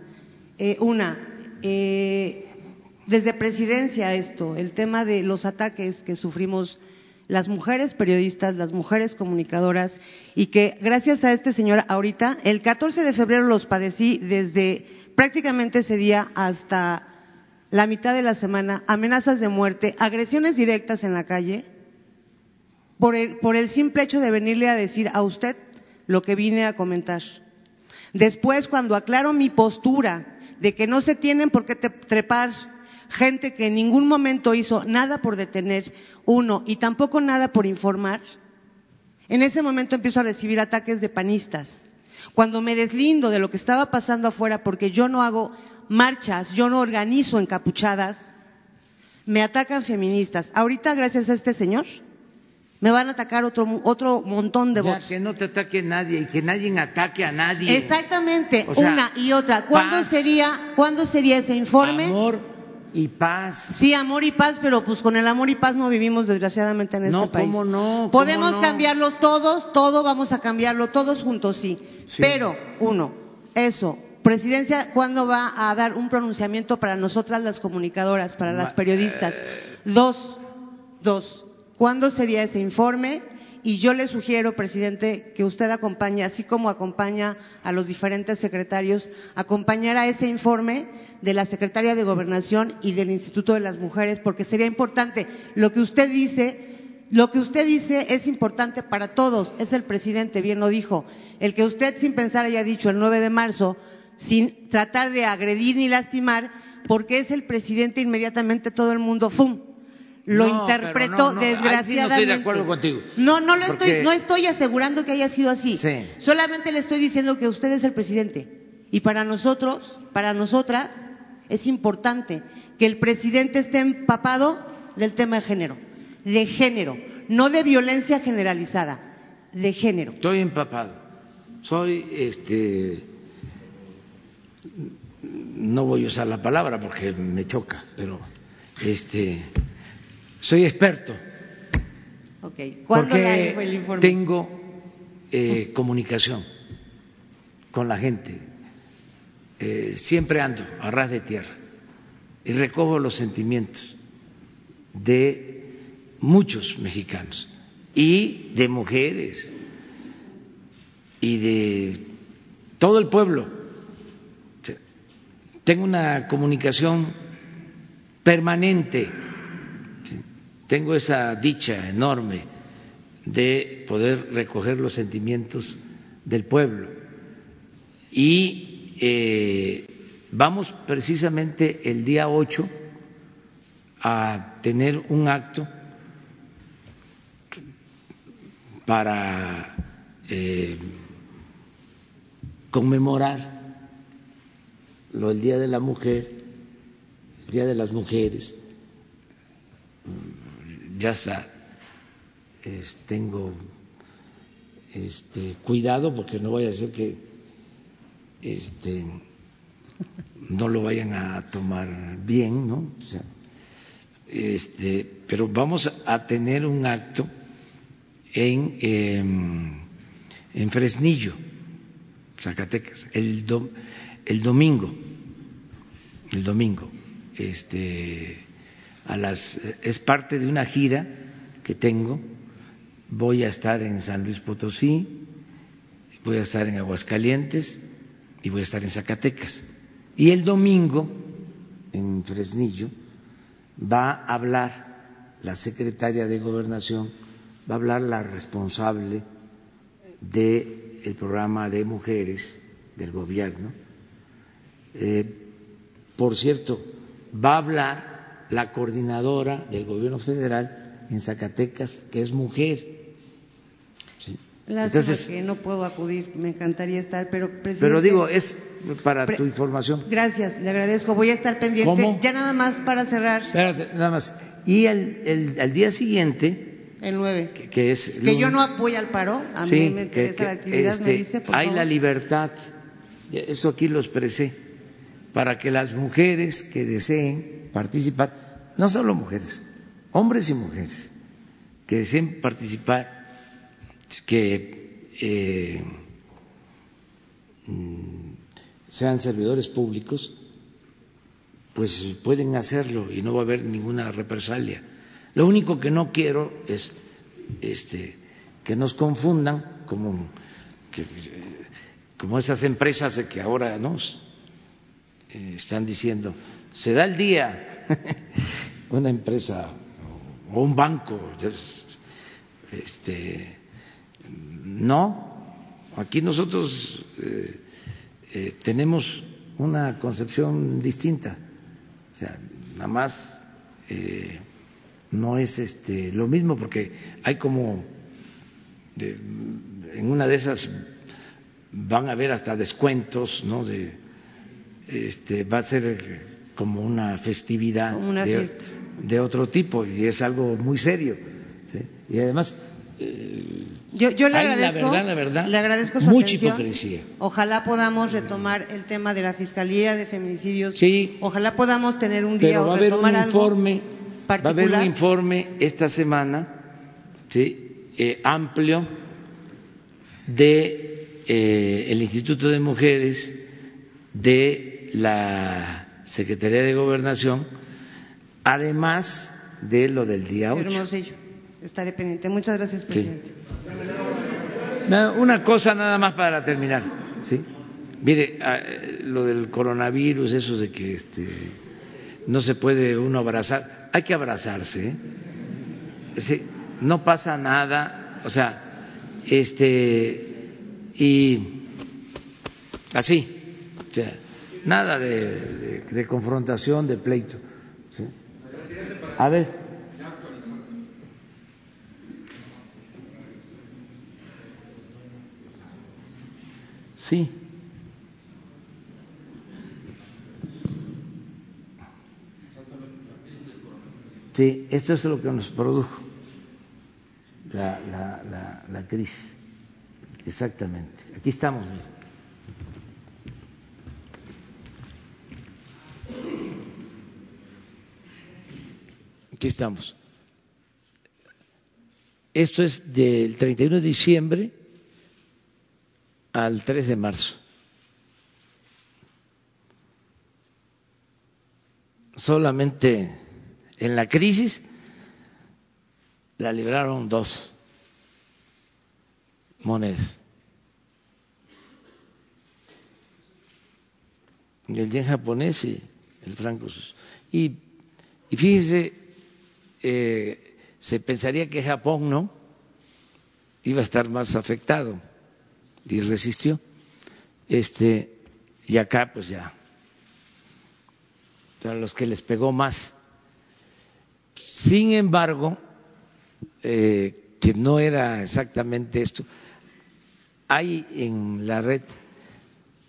Eh, una, eh, desde presidencia esto, el tema de los ataques que sufrimos las mujeres periodistas, las mujeres comunicadoras, y que gracias a este señor ahorita, el 14 de febrero los padecí desde prácticamente ese día hasta la mitad de la semana, amenazas de muerte, agresiones directas en la calle, por el, por el simple hecho de venirle a decir a usted lo que vine a comentar. Después, cuando aclaro mi postura de que no se tienen por qué trepar gente que en ningún momento hizo nada por detener, uno, y tampoco nada por informar, en ese momento empiezo a recibir ataques de panistas. Cuando me deslindo de lo que estaba pasando afuera porque yo no hago marchas, yo no organizo encapuchadas, me atacan feministas. Ahorita, gracias a este señor, me van a atacar otro, otro montón de ya votos. que no te ataque nadie y que nadie ataque a nadie. Exactamente, O sea, una y otra. ¿Cuándo paz, sería, ¿cuándo sería ese informe? Amor y paz. Sí, amor y paz, pero pues con el amor y paz no vivimos desgraciadamente en este No, país. ¿cómo no? ¿Cómo Podemos no? cambiarlos todos, todo vamos a cambiarlo, todos juntos, sí. Sí. Pero, uno, eso. Presidencia, ¿cuándo va a dar un pronunciamiento para nosotras las comunicadoras, para las periodistas? eh. Dos, dos. ¿Cuándo sería ese informe? Y yo le sugiero, presidente, que usted acompañe, así como acompaña a los diferentes secretarios, acompañar a ese informe de la Secretaria de Gobernación y del Instituto de las Mujeres, porque sería importante. Lo que usted dice, lo que usted dice es importante para todos. Es el presidente, bien lo dijo. El que usted sin pensar haya dicho el 9 de marzo, sin tratar de agredir ni lastimar, porque es el presidente inmediatamente todo el mundo, ¡fum! Lo No, interpretó no, sí no desgraciadamente. estoy de acuerdo contigo. No, no Porque- estoy, no estoy asegurando que haya sido así. Sí. Solamente le estoy diciendo que usted es el presidente. Y para nosotros, para nosotras, es importante que el presidente esté empapado del tema de género. De género. No de violencia generalizada. De género. Estoy empapado. Soy, este, no voy a usar la palabra porque me choca, pero, este, soy experto. Ok. ¿Cuándo porque el informe? tengo eh, comunicación con la gente. eh, siempre ando a ras de tierra y recojo los sentimientos de muchos mexicanos y de mujeres y de todo el pueblo. Tengo una comunicación permanente, tengo esa dicha enorme de poder recoger los sentimientos del pueblo y eh, vamos precisamente el día 8 a tener un acto para eh, conmemorar lo del Día de la Mujer, el Día de las Mujeres. Ya está, tengo este, cuidado porque no vaya a ser que este, no lo vayan a tomar bien, ¿no? este, pero vamos a tener un acto en, em, en Fresnillo, Zacatecas, el, el domingo, el domingo, este, a las, es parte de una gira que tengo, voy a estar en San Luis Potosí, voy a estar en Aguascalientes y voy a estar en Zacatecas. Y el domingo, en Fresnillo, va a hablar la secretaria de Gobernación, va a hablar la responsable del programa de mujeres del gobierno. Eh, por cierto, va a hablar la coordinadora del gobierno federal en Zacatecas, que es mujer. Entonces, que no puedo acudir, me encantaría estar, pero presidente, Pero digo, es para tu información. Gracias, le agradezco. Voy a estar pendiente. Ya nada más para cerrar. Espérate, nada más. Y el, el, día siguiente. El 9. Que, es. Que yo no apoyo al paro. A mí me interesa la actividad, me este, dice. Por hay la libertad. Eso aquí lo expresé. Para que las mujeres que deseen participar, no solo mujeres, hombres y mujeres, que deseen participar que eh, mm, sean servidores públicos, pues pueden hacerlo y no va a haber ninguna represalia. Lo único que no quiero es este, que nos confundan como, como esas empresas que ahora nos eh, están diciendo, se da el día, una empresa o un banco, este, no, aquí nosotros eh, eh, tenemos una concepción distinta, o sea, nada más no es este lo mismo porque hay como en una de esas van a haber hasta descuentos, ¿no? De este va a ser como una festividad de, otro tipo y es algo muy serio, y además yo, yo le agradezco, la verdad, la verdad, le agradezco su mucha atención. hipocresía. Ojalá podamos retomar el tema de la Fiscalía de Feminicidios. Sí. Ojalá podamos tener un día Pero va a haber un informe, va a haber un informe esta semana, sí, eh, amplio de eh, el Instituto de Mujeres, de la Secretaría de Gobernación, además de lo del día 8. Estaré pendiente. Muchas gracias, presidente. Una cosa nada más para terminar. ¿sí? Mire, ah, lo del coronavirus, eso de que este, no se puede uno abrazar, hay que abrazarse. ¿eh? no pasa nada, o sea, este, y así, o sea, nada de, de confrontación, de pleito. ¿sí? A ver. Sí. Sí, esto es lo que nos produjo la, la, la, crisis. Exactamente. Aquí estamos. Aquí estamos. Esto es del 31 de diciembre al 3 de marzo. solamente en la crisis la libraron dos monedas. El yen japonés y el franco. Y, y fíjese, eh, se pensaría que Japón no iba a estar más afectado y resistió. Este, y acá pues ya, a los que les pegó más. Sin embargo, eh, que no era exactamente esto, hay en la red,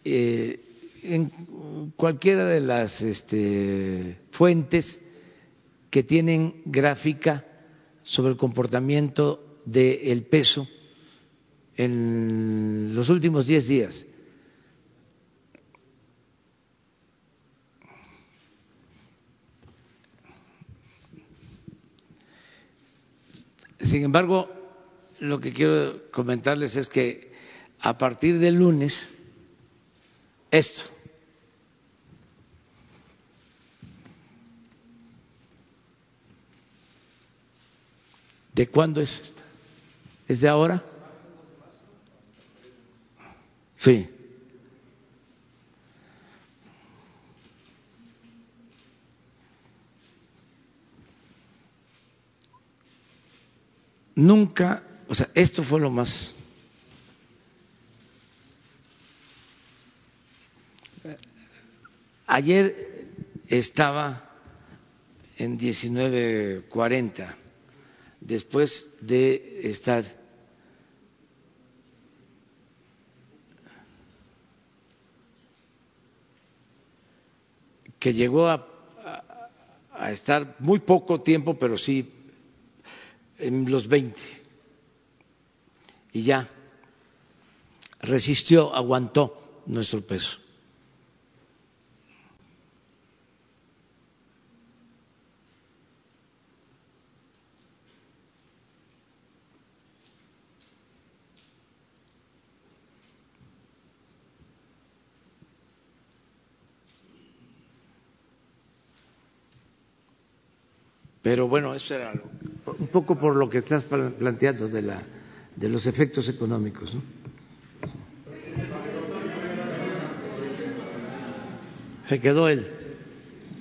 eh, en cualquiera de las este, fuentes que tienen gráfica sobre el comportamiento del peso en los últimos diez días. Sin embargo, lo que quiero comentarles es que a partir del lunes, esto, ¿de cuándo es esta? ¿Es de ahora? Sí. Nunca, o sea, esto fue lo más Ayer estaba en 1940, después de estar que llegó a, estar muy poco tiempo, pero sí en los 20. Y ya resistió, aguantó nuestro peso. Pero bueno, eso era un poco por lo que estás planteando de, la, de los efectos económicos. ¿no? Se quedó él.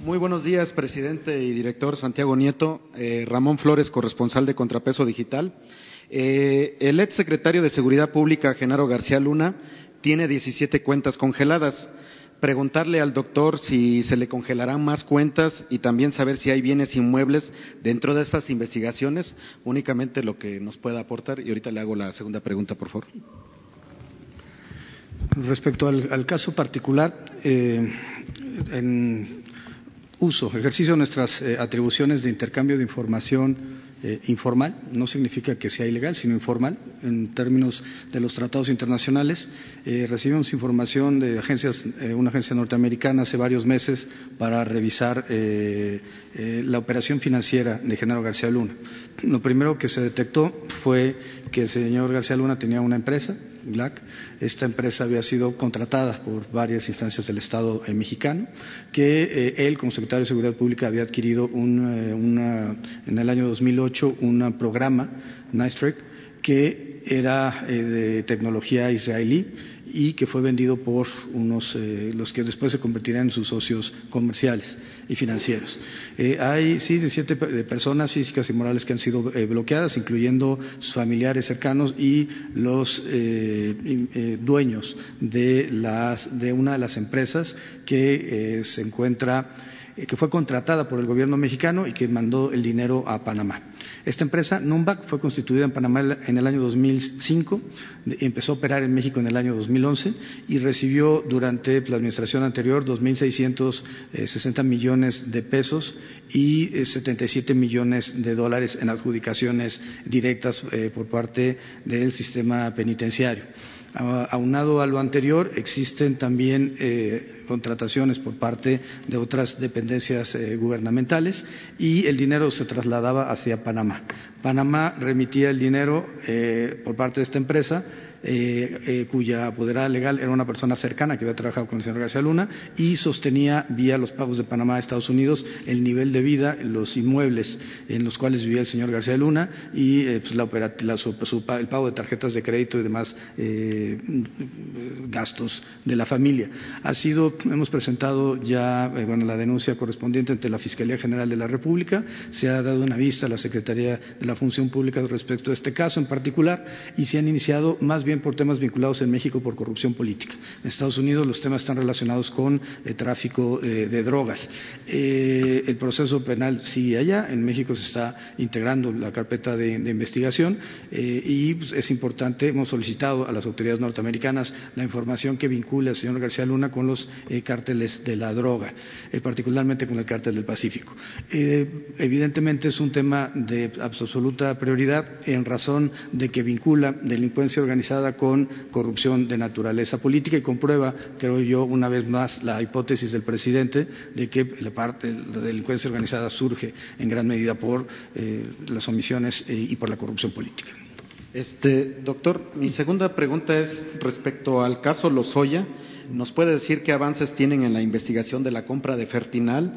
Muy buenos días, presidente y director Santiago Nieto. Eh, Ramón Flores, corresponsal de Contrapeso Digital. Eh, el ex secretario de Seguridad Pública, Genaro García Luna, tiene 17 cuentas congeladas preguntarle al doctor si se le congelarán más cuentas y también saber si hay bienes inmuebles dentro de estas investigaciones, únicamente lo que nos pueda aportar. Y ahorita le hago la segunda pregunta, por favor. Respecto al, caso particular, eh, en uso, ejercicio de nuestras eh, atribuciones de intercambio de información eh, informal, no significa que sea ilegal, sino informal en términos de los tratados internacionales. Eh, recibimos información de agencias, eh, una agencia norteamericana hace varios meses para revisar la operación financiera de Genaro García Luna. Lo primero que se detectó fue que el señor García Luna tenía una empresa, Black. Esta empresa había sido contratada por varias instancias del Estado mexicano, que él, como secretario de Seguridad Pública, había adquirido una, en el año 2008 un programa, Nice que era eh, de tecnología israelí y que fue vendido por unos, eh, los que después se convertirían en sus socios comerciales y financieros. Eh, hay, sí, 17 personas físicas y morales que han sido bloqueadas, incluyendo sus familiares cercanos y los dueños de, las, de una de las empresas que se encuentra eh, que fue contratada por el gobierno mexicano y que mandó el dinero a Panamá. Esta empresa, Numbac, fue constituida en Panamá en el año 2005, empezó a operar en México en el año 2011 y recibió durante la administración anterior 2.660 millones de pesos y 77 eh, millones de dólares en adjudicaciones directas eh, por parte del sistema penitenciario. Aunado a lo anterior, existen también contrataciones por parte de otras dependencias eh, gubernamentales y el dinero se trasladaba hacia Panamá. Panamá remitía el dinero eh, por parte de esta empresa eh, eh, cuya apoderada legal era una persona cercana que había trabajado con el señor García Luna y sostenía vía los pagos de Panamá a Estados Unidos el nivel de vida, los inmuebles en los cuales vivía el señor García Luna y eh, pues, la, el pago de tarjetas de crédito y demás gastos de la familia. Ha sido, hemos presentado ya bueno, la denuncia correspondiente ante la Fiscalía General de la República, se ha dado una vista a la Secretaría de la Función Pública respecto a este caso en particular y se han iniciado más bien por temas vinculados en México por corrupción política. En Estados Unidos los temas están relacionados con eh, tráfico eh, de drogas. Eh, el proceso penal sigue allá. En México se está integrando la carpeta de, investigación y pues, es importante, hemos solicitado a las autoridades norteamericanas la información que vincule al señor García Luna con los cárteles de la droga, particularmente con el cártel del Pacífico. evidentemente es un tema de absoluta prioridad en razón de que vincula delincuencia organizada con corrupción de naturaleza política y comprueba, creo yo, una vez más la hipótesis del presidente de que la parte de la delincuencia organizada surge en gran medida por eh, las omisiones eh, y por la corrupción política. Este, doctor, mi segunda pregunta es respecto al caso Lozoya. ¿Nos puede decir qué avances tienen en la investigación de la compra de Fertinal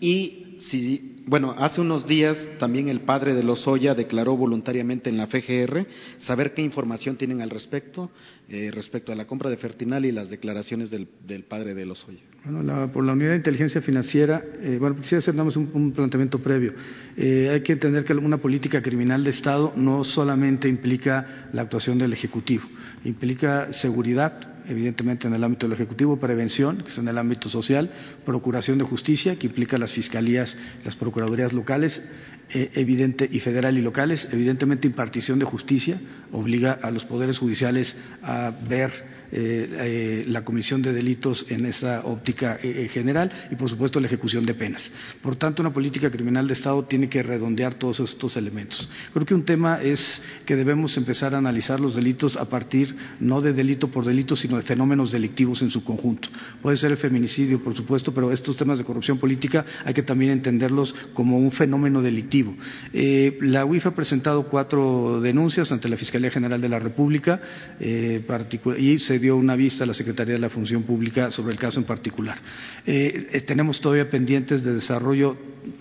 y si bueno, hace unos días también el padre de Lozoya declaró voluntariamente en la FGR, saber qué información tienen al respecto, eh, respecto a la compra de Fertinal y las declaraciones del, padre de Lozoya. Bueno, por la unidad de inteligencia financiera, eh, bueno, quisiera hacer un, un planteamiento previo. Eh, hay que entender que una política criminal de Estado no solamente implica la actuación del Ejecutivo, implica seguridad, evidentemente en el ámbito del Ejecutivo, prevención, que es en el ámbito social, procuración de justicia, que implica las fiscalías, las procuradurías locales, eh, evidente y federal y locales, evidentemente impartición de justicia, obliga a los poderes judiciales a ver eh, eh, la comisión de delitos en esa óptica eh, general y, por supuesto, la ejecución de penas. Por tanto, una política criminal de Estado tiene que redondear todos estos elementos. Creo que un tema es que debemos empezar a analizar los delitos a partir no de delito por delito, sino de fenómenos delictivos en su conjunto. Puede ser el feminicidio, por supuesto, pero estos temas de corrupción política hay que también entenderlos como un fenómeno delictivo. la UIF ha presentado cuatro denuncias ante la Fiscalía General de la República y se dio una vista a la Secretaría de la Función Pública sobre el caso en particular. Eh, eh, tenemos todavía pendientes de desarrollo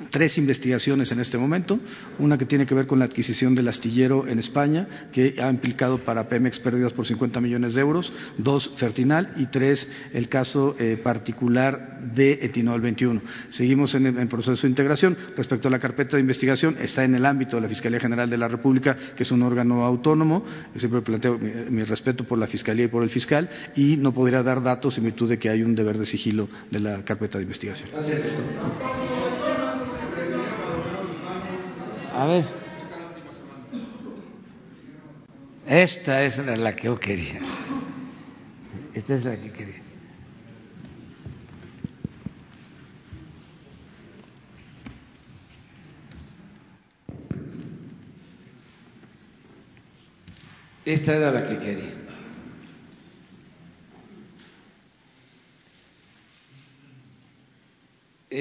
tres investigaciones en este momento, una que tiene que ver con la adquisición del astillero en España, que ha implicado para Pemex pérdidas por 50 millones de euros, dos Fertinal y tres el caso eh, particular de Etinol 21. Seguimos en proceso de integración. Respecto a la carpeta de investigación, está en el ámbito de la Fiscalía General de la República, que es un órgano autónomo. Yo siempre planteo mi respeto por la Fiscalía y por el fiscal y no podría dar datos en virtud de que hay un deber de sigilo de la carpeta de investigación. A ver. Esta es la que yo quería. Esta es la que quería. Esta era la que quería.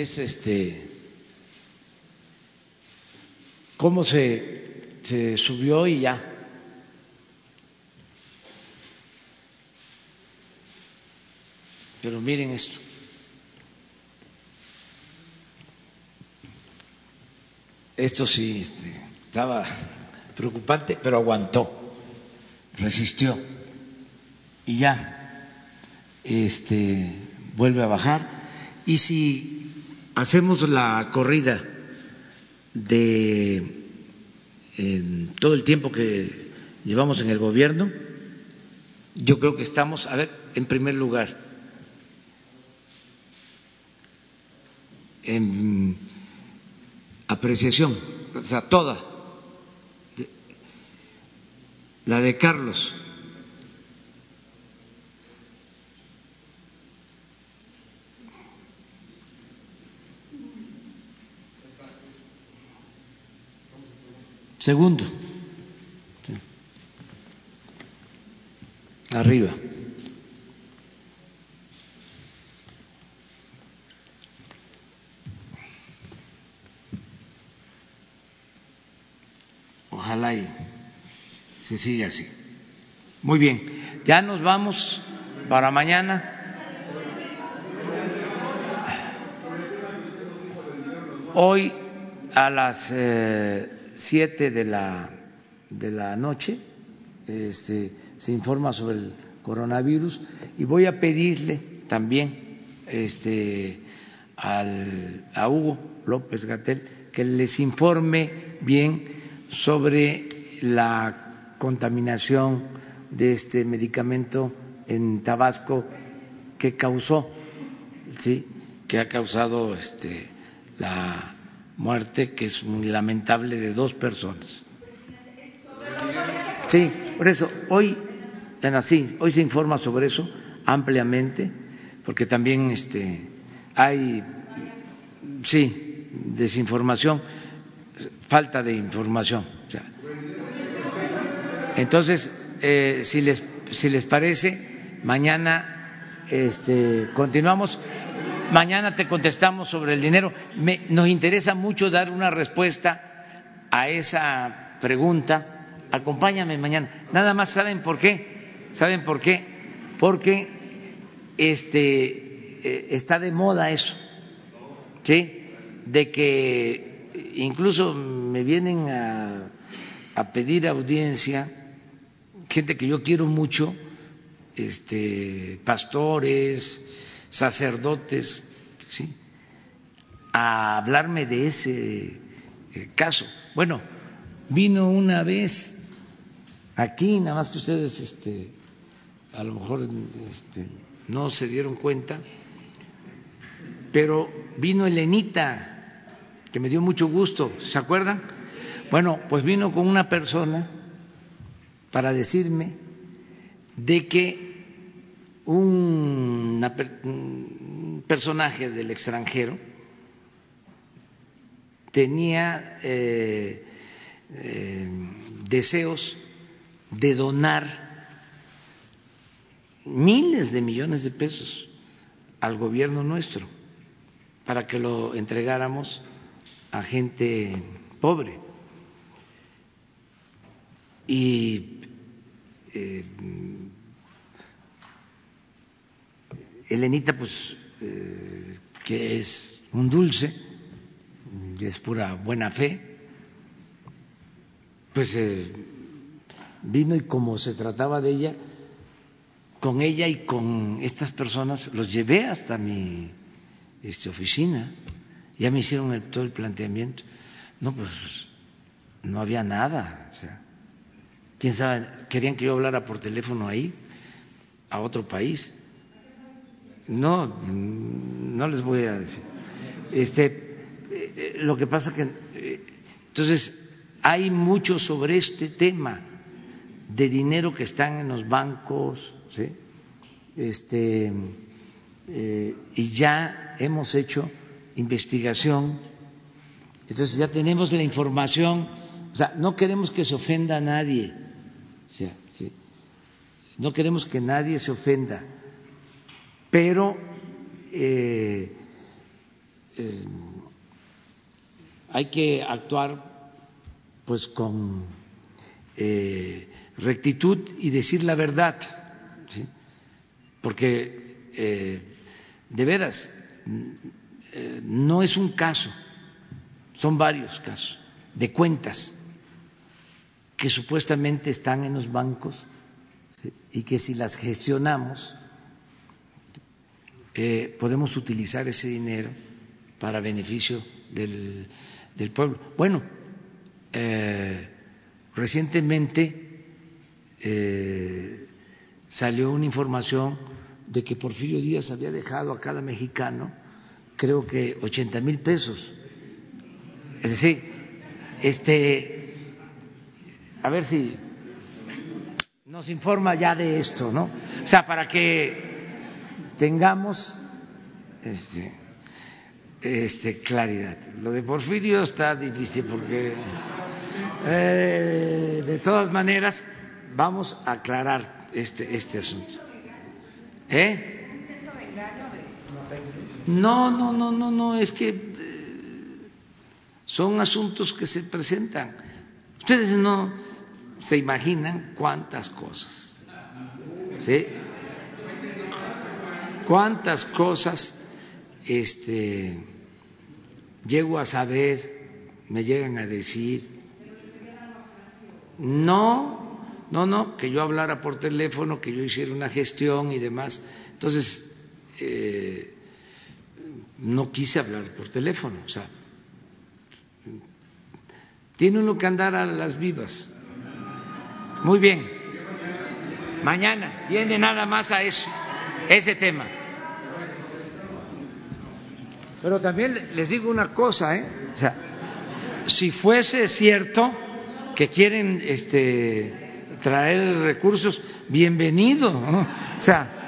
Es este cómo se, se subió y ya. Pero miren esto. Esto sí este, estaba preocupante, pero aguantó, resistió y ya este, vuelve a bajar. Y si hacemos la corrida de todo el tiempo que llevamos en el gobierno, yo creo que estamos, a ver, en primer lugar, en apreciación, o sea, toda, la de Carlos, Segundo, arriba. Ojalá y se siga así. Muy bien, ya nos vamos para mañana. Hoy a las eh, siete de la, de la noche este, se informa sobre el coronavirus y voy a pedirle también este, al, a Hugo López Gatel que les informe bien sobre la contaminación de este medicamento en Tabasco que causó, sí, que ha causado este, la muerte, que es muy lamentable, de dos personas. Sí, por eso hoy, en hoy se informa sobre eso ampliamente, porque también este, hay, sí, desinformación, falta de información. entonces, eh, si les si les parece, mañana este, continuamos. Mañana te contestamos sobre el dinero. nos interesa mucho dar una respuesta a esa pregunta. Acompáñame mañana. Nada más, ¿saben por qué? ¿Saben por qué? Porque este, eh, está de moda eso, ¿sí? De que incluso me vienen a, a pedir audiencia gente que yo quiero mucho, este, pastores, sacerdotes, ¿sí? a hablarme de ese eh, caso. Bueno, vino una vez aquí, nada más que ustedes este, a lo mejor este, no se dieron cuenta, pero vino Elenita, que me dio mucho gusto, ¿se acuerdan? Bueno, pues vino con una persona para decirme de que un personaje del extranjero tenía eh, eh, deseos de donar miles de millones de pesos al gobierno nuestro para que lo entregáramos a gente pobre. Y eh, Elenita, pues, eh, que es un dulce, es pura buena fe, pues eh, vino y como se trataba de ella, con ella y con estas personas los llevé hasta mi este, oficina, ya me hicieron todo el planteamiento. No, pues no había nada. O sea, quién sabe, querían que yo hablara por teléfono ahí, a otro país. No, no les voy a decir. Este, eh, lo que pasa que, eh, entonces, hay mucho sobre este tema de dinero que están en los bancos, ¿sí? este, eh, y ya hemos hecho investigación, entonces ya tenemos la información, o sea, no queremos que se ofenda a nadie. No queremos que nadie se ofenda, pero eh, eh, hay que actuar pues con eh, rectitud y decir la verdad, porque de veras no es un caso, son varios casos de cuentas que supuestamente están en los bancos y que si las gestionamos eh, podemos utilizar ese dinero para beneficio del, del pueblo. Bueno, eh, recientemente eh, salió una información de que Porfirio Díaz había dejado a cada mexicano, creo que 80 mil pesos. Es decir, este a ver si nos informa ya de esto, ¿no? O sea, para que tengamos este, este, claridad. Lo de Porfirio está difícil porque, eh, de todas maneras, vamos a aclarar este, este asunto. ¿Eh? No, no, no, no, no, es que eh, son asuntos que se presentan Ustedes no se imaginan cuántas cosas. ¿Sí? Cuántas cosas este llego a saber, me llegan a decir. No, no, no, que yo hablara por teléfono, que yo hiciera una gestión y demás. Entonces, eh, no quise hablar por teléfono. O sea, tiene uno que andar a las vivas. Muy bien. Mañana viene nada más a eso, ese tema. Pero también les digo una cosa, ¿eh? O sea, si fuese cierto que quieren este, traer recursos, bienvenido. O sea,